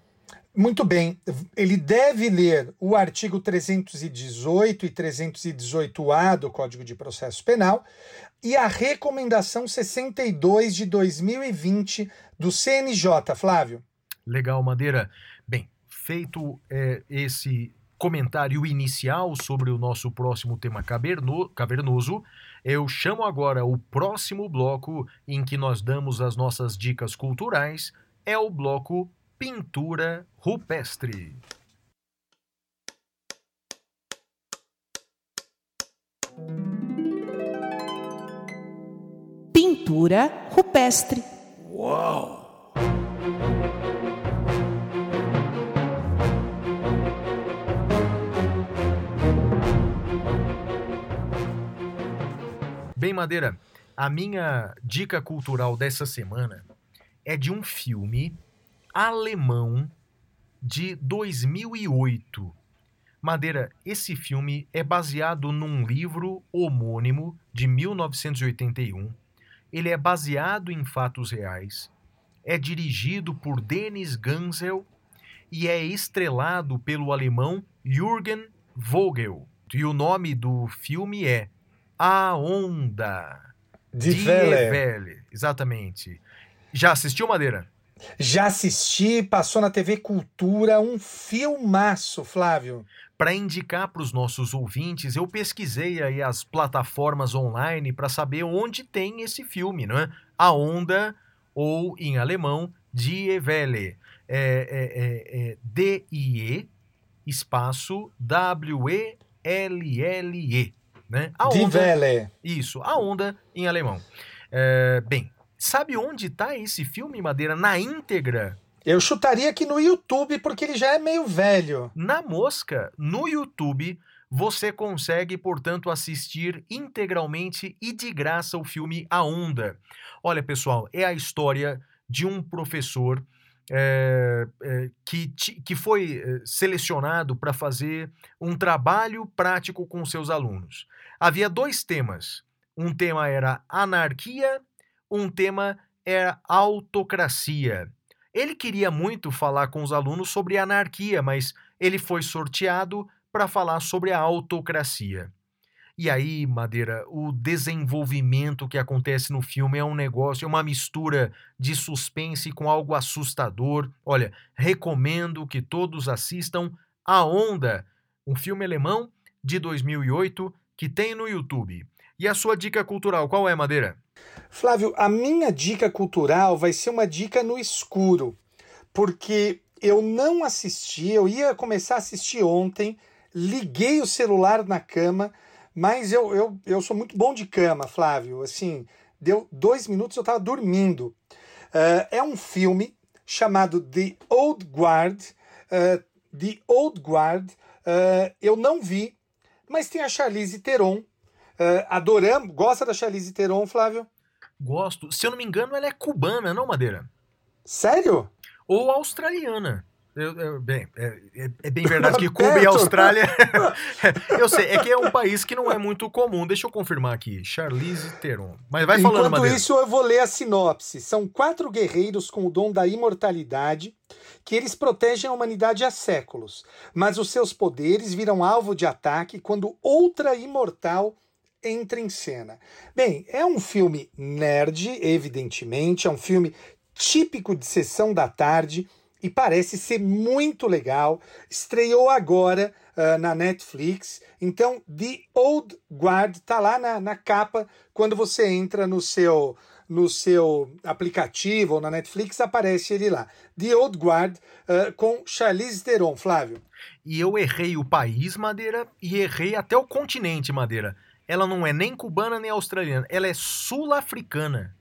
Muito bem, ele deve ler o artigo 318 e 318-A do Código de Processo Penal e a recomendação 62 de 2020 do CNJ, Flávio. Legal, Madeira. Bem, feito é, esse comentário inicial sobre o nosso próximo tema caverno, cavernoso, eu chamo agora o próximo bloco em que nós damos as nossas dicas culturais, é o bloco pintura rupestre. Pintura rupestre. Uau! Bem, Madeira, a minha dica cultural dessa semana é de um filme alemão de 2008. Madeira, esse filme é baseado num livro homônimo de 1981. Ele é baseado em fatos reais. É dirigido por Dennis Gansel e é estrelado pelo alemão Jürgen Vogel. E o nome do filme é A Onda. De Welle. Exatamente. Já assistiu, Madeira? Já assisti, passou na TV Cultura, um filmaço, Flávio. Para indicar para os nossos ouvintes, eu pesquisei aí as plataformas online para saber onde tem esse filme, não é? A Onda, ou em alemão, Die Welle. É, é, é, é D-I-E, espaço W-E-L-L-E. Né? A Die Welle. Isso, a onda em alemão. É, bem, Sabe onde está esse filme, Madeira? Na íntegra. Eu chutaria aqui no YouTube, porque ele já é meio velho. Na mosca, no YouTube, você consegue, portanto, assistir integralmente e de graça o filme A Onda. Olha, pessoal, é a história de um professor é, é, que, que foi é, selecionado para fazer um trabalho prático com seus alunos. Havia dois temas. Um tema era anarquia, um tema era autocracia. Ele queria muito falar com os alunos sobre anarquia, mas ele foi sorteado para falar sobre a autocracia. E aí, Madeira, o desenvolvimento que acontece no filme é um negócio, é uma mistura de suspense com algo assustador. Olha, recomendo que todos assistam A Onda, um filme alemão de 2008 que tem no YouTube. E a sua dica cultural, qual é, Madeira? Flávio, a minha dica cultural vai ser uma dica no escuro, porque eu não assisti, eu ia começar a assistir ontem, liguei o celular na cama, mas eu, eu, eu sou muito bom de cama, Flávio. Assim, deu dois minutos eu estava dormindo. Uh, é um filme chamado The Old Guard. Uh, The Old Guard. Uh, eu não vi, mas tem a Charlize Theron. adoramos. Gosta da Charlize Theron, Flávio? Gosto. Se eu não me engano, ela é cubana, não, Madeira? Sério? Ou australiana. Eu, eu, bem, é, é, é, bem [LAUGHS] verdade que Cuba e Austrália. [LAUGHS] [LAUGHS] eu sei, é que é um país que não é muito comum. Deixa eu confirmar aqui. Charlize Theron. Mas vai falando, Enquanto Madeira. isso, eu vou ler a sinopse. São quatro guerreiros com o dom da imortalidade que eles protegem a humanidade há séculos. Mas os seus poderes viram alvo de ataque quando outra imortal entra em cena. Bem, é um filme nerd, evidentemente. É um filme típico de sessão da tarde e parece ser muito legal. Estreou agora uh, na Netflix. Então, The Old Guard tá lá na, na capa quando você entra no seu no seu aplicativo ou na Netflix aparece ele lá. The Old Guard uh, com Charlize Theron, Flávio. E eu errei o país, Madeira, e errei até o continente, Madeira. Ela não é nem cubana nem australiana, ela é sul-africana.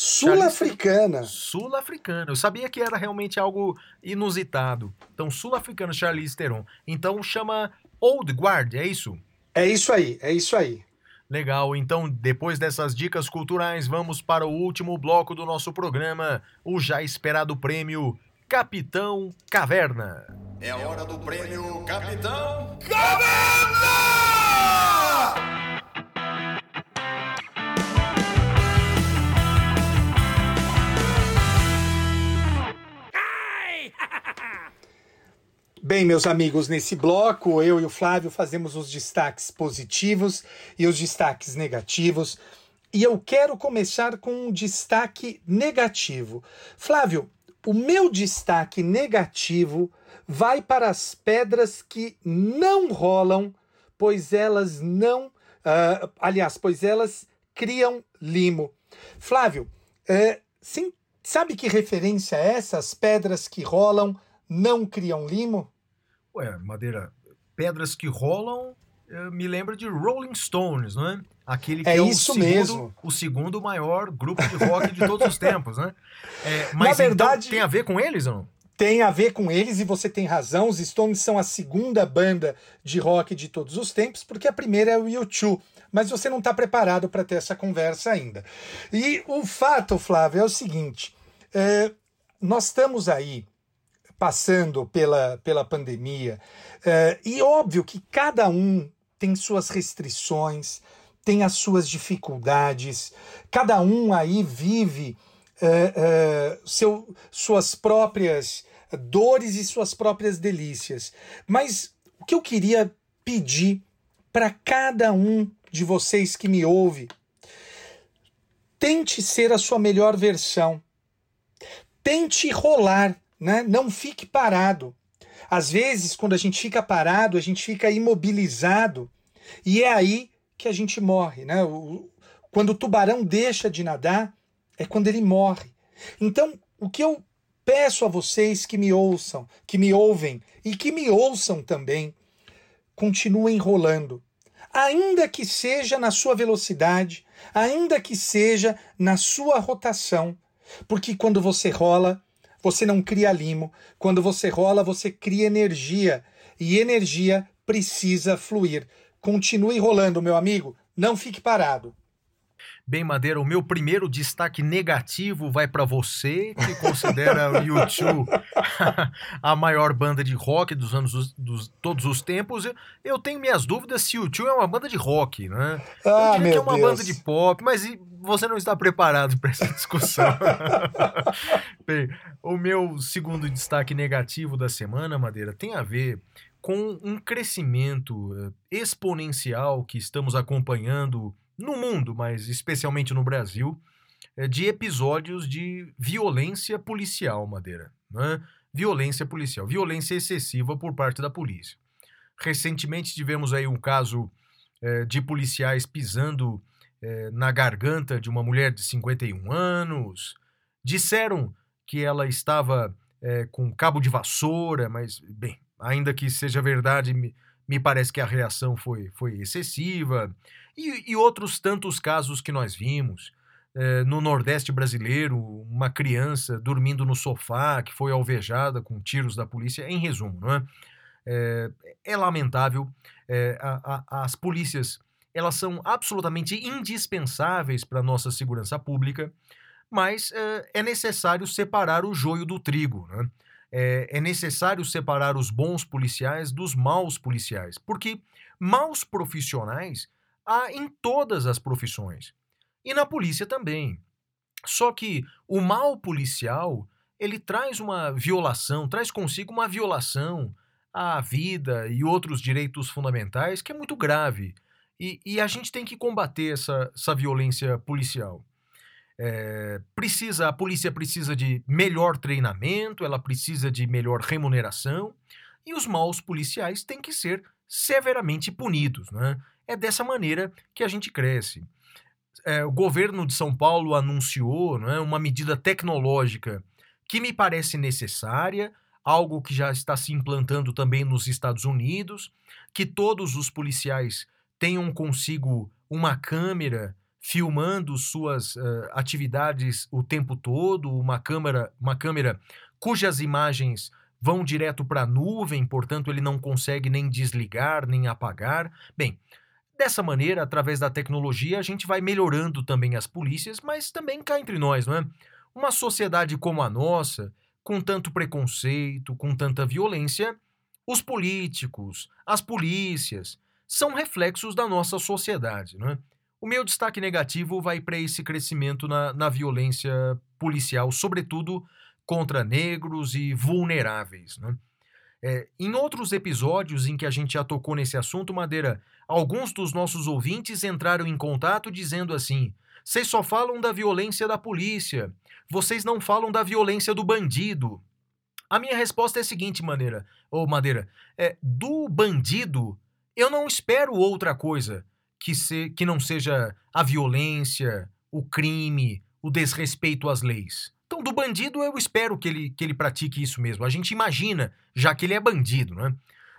Sul-africana. Sul-africana. Eu sabia que era realmente algo inusitado. Então, sul-africano Charlize Theron. Então, chama Old Guard, é isso? É isso aí, é isso aí. Legal, então depois dessas dicas culturais, vamos para o último bloco do nosso programa, o já esperado prêmio Capitão Caverna. É a hora do prêmio Capitão Caverna! Bem, meus amigos, nesse bloco eu e o Flávio fazemos os destaques positivos e os destaques negativos. E eu quero começar com um destaque negativo. Flávio, o meu destaque negativo vai para as pedras que não rolam, pois elas não. Uh, aliás, pois elas criam limo. Flávio, uh, sim, sabe que referência é essa? As pedras que rolam não criam limo? Ué, Madeira, pedras que rolam me lembra de Rolling Stones, não é? Aquele que é, é o, segundo, mesmo. o segundo maior grupo de rock de todos os [LAUGHS] tempos, né? É, mas Na verdade, então, tem a ver com eles ou não? Tem a ver com eles e você tem razão. Os Stones são a segunda banda de rock de todos os tempos, porque a primeira é o U2. Mas você não está preparado para ter essa conversa ainda. E o fato, Flávio, é o seguinte: é, nós estamos aí passando pela, pela pandemia. É, e óbvio que cada um tem suas restrições, tem as suas dificuldades, cada um aí vive é, é, seu, suas próprias dores e suas próprias delícias. Mas o que eu queria pedir para cada um de vocês que me ouve, tente ser a sua melhor versão. Tente rolar né? Não fique parado. Às vezes, quando a gente fica parado, a gente fica imobilizado e é aí que a gente morre. Né? O, quando o tubarão deixa de nadar, é quando ele morre. Então, o que eu peço a vocês que me ouçam, que me ouvem e que me ouçam também, continuem rolando. Ainda que seja na sua velocidade, ainda que seja na sua rotação, porque quando você rola, você não cria limo. Quando você rola, você cria energia. E energia precisa fluir. Continue rolando, meu amigo. Não fique parado. Bem, Madeira, o meu primeiro destaque negativo vai para você, que considera o U2 [LAUGHS] a maior banda de rock dos anos dos, todos os tempos. Eu tenho minhas dúvidas se o U2 é uma banda de rock, né? Ah, eu diria que é uma Deus. banda de pop, mas você não está preparado para essa discussão. [LAUGHS] Bem, o meu segundo destaque negativo da semana, Madeira, tem a ver com um crescimento eh, exponencial que estamos acompanhando no mundo, mas especialmente no Brasil, eh, de episódios de violência policial, Madeira. Né? Violência policial, violência excessiva por parte da polícia. Recentemente tivemos aí um caso eh, de policiais pisando na garganta de uma mulher de 51 anos. Disseram que ela estava com cabo de vassoura, mas, bem, ainda que seja verdade, me, me parece que a reação foi, foi excessiva. E, e outros tantos casos que nós vimos. É, no Nordeste brasileiro, uma criança dormindo no sofá que foi alvejada com tiros da polícia. Em resumo, não é? É, é lamentável. É, a, a, as polícias elas são absolutamente indispensáveis para a nossa segurança pública, mas é, necessário separar o joio do trigo. Né? é, é necessário separar os bons policiais dos maus policiais, porque maus profissionais há em todas as profissões e na polícia também. Só que o mal policial ele traz uma violação, traz consigo uma violação à vida e outros direitos fundamentais que é muito grave. E, e a gente tem que combater essa, essa violência policial. É, precisa a polícia precisa de melhor treinamento, ela precisa de melhor remuneração e os maus policiais têm que ser severamente punidos. Né? É dessa maneira que a gente cresce. É, o governo de São Paulo anunciou né, uma medida tecnológica que me parece necessária, algo que já está se implantando também nos Estados Unidos, que todos os policiais tenham consigo uma câmera filmando suas uh, atividades o tempo todo, uma câmera, uma câmera cujas imagens vão direto para a nuvem, portanto ele não consegue nem desligar nem apagar. Bem, dessa maneira, através da tecnologia, a gente vai melhorando também as polícias, mas também cá entre nós, não é? Uma sociedade como a nossa, com tanto preconceito, com tanta violência, os políticos, as polícias, são reflexos da nossa sociedade, não é? O meu destaque negativo vai para esse crescimento na, na violência policial, sobretudo contra negros e vulneráveis. Né? É, em outros episódios em que a gente já tocou nesse assunto, Madeira, alguns dos nossos ouvintes entraram em contato dizendo assim: vocês só falam da violência da polícia, vocês não falam da violência do bandido. A minha resposta é a seguinte, Madeira, ou Madeira, é, do bandido eu não espero outra coisa que, se, que não seja a violência, o crime, o desrespeito às leis. Então, do bandido, eu espero que ele, que ele pratique isso mesmo. A gente imagina, já que ele é bandido, né?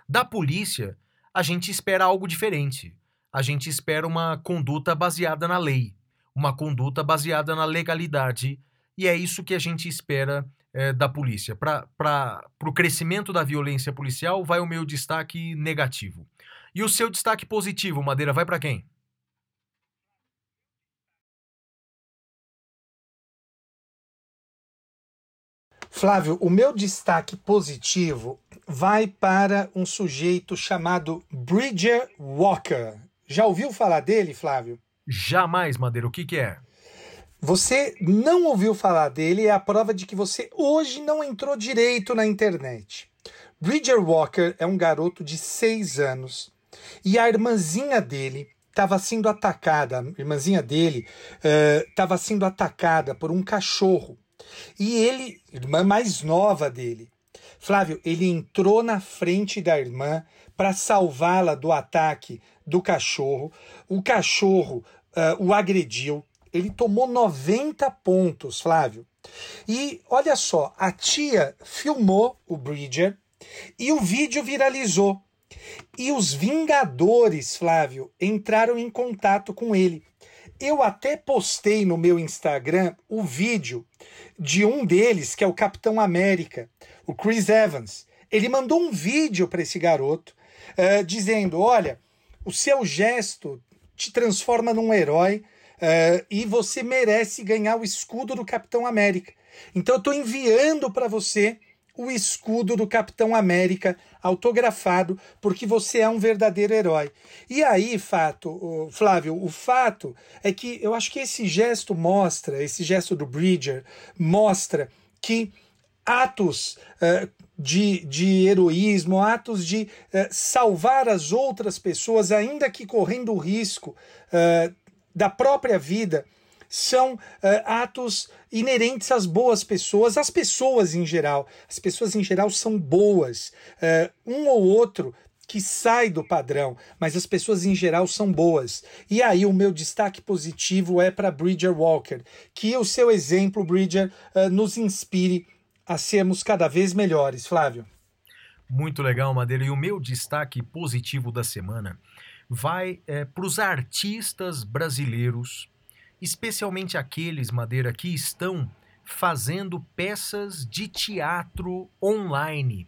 Da polícia, a gente espera algo diferente. A gente espera uma conduta baseada na lei, uma conduta baseada na legalidade, e é isso que a gente espera é, da polícia. Para o crescimento da violência policial, vai o meu destaque negativo. E o seu destaque positivo, Madeira, vai para quem? Flávio, o meu destaque positivo vai para um sujeito chamado Bridger Walker. Já ouviu falar dele, Flávio? Jamais, Madeira. O que, que é? Você não ouviu falar dele é a prova de que você hoje não entrou direito na internet. Bridger Walker é um garoto de 6 anos e a irmãzinha dele estava sendo atacada, a irmãzinha dele estava uh, sendo atacada por um cachorro. E ele, irmã mais nova dele, Flávio, ele entrou na frente da irmã para salvá-la do ataque do cachorro. O cachorro uh, o agrediu. Ele tomou 90 pontos, Flávio. E olha só, a tia filmou o Bridger e o vídeo viralizou. E os Vingadores, Flávio, entraram em contato com ele. Eu até postei no meu Instagram o vídeo de um deles, que é o Capitão América, o Chris Evans. Ele mandou um vídeo para esse garoto uh, dizendo: Olha, o seu gesto te transforma num herói. Uh, e você merece ganhar o escudo do Capitão América. Então eu estou enviando para você o escudo do Capitão América autografado, porque você é um verdadeiro herói. E aí, fato, Flávio, o fato é que eu acho que esse gesto mostra, esse gesto do Bridger mostra que atos uh, de, de heroísmo, atos de uh, salvar as outras pessoas, ainda que correndo o risco uh, da própria vida, são uh, atos inerentes às boas pessoas, às pessoas em geral. As pessoas em geral são boas. Uh, um ou outro que sai do padrão, mas as pessoas em geral são boas. E aí o meu destaque positivo é para Bridger Walker, que o seu exemplo, Bridger, uh, nos inspire a sermos cada vez melhores. Flávio. Muito legal, Madeira. E o meu destaque positivo da semana vai é, para os artistas brasileiros especialmente aqueles, Madeira, que estão fazendo peças de teatro online.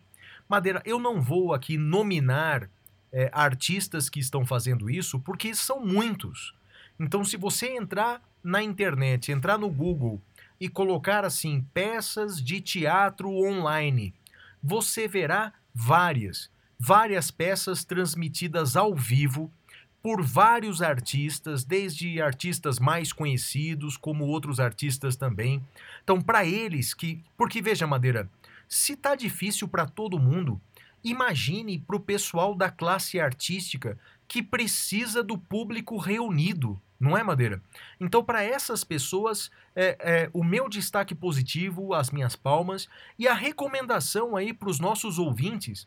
Madeira, eu não vou aqui nominar é, artistas que estão fazendo isso, porque são muitos. Então, se você entrar na internet, entrar no Google e colocar assim peças de teatro online, você verá várias, várias peças transmitidas ao vivo por vários artistas, desde artistas mais conhecidos, como outros artistas também. Então, para eles que. Porque veja, Madeira, se tá difícil para todo mundo, imagine para o pessoal da classe artística que precisa do público reunido, não é, Madeira? Então, para essas pessoas, é, é, o meu destaque positivo, as minhas palmas e a recomendação aí para os nossos ouvintes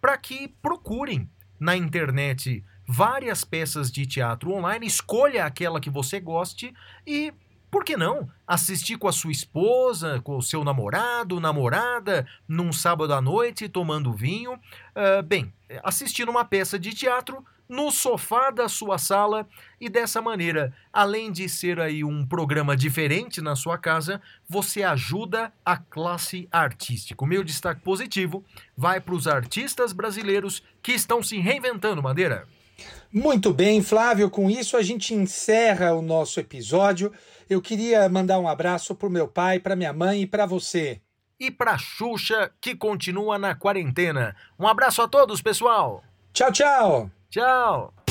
para que procurem na internet várias peças de teatro online, escolha aquela que você goste e por que não assistir com a sua esposa, com o seu namorado, namorada, num sábado à noite, tomando vinho? Uh, bem, assistir uma peça de teatro no sofá da sua sala e dessa maneira, além de ser aí um programa diferente na sua casa, você ajuda a classe artística. O meu destaque positivo vai para os artistas brasileiros que estão se reinventando, Madeira. Muito bem, Flávio, com isso a gente encerra o nosso episódio. Eu queria mandar um abraço para o meu pai, para minha mãe e para você. E para Xuxa, que continua na quarentena. Um abraço a todos, pessoal. Tchau, tchau. Tchau.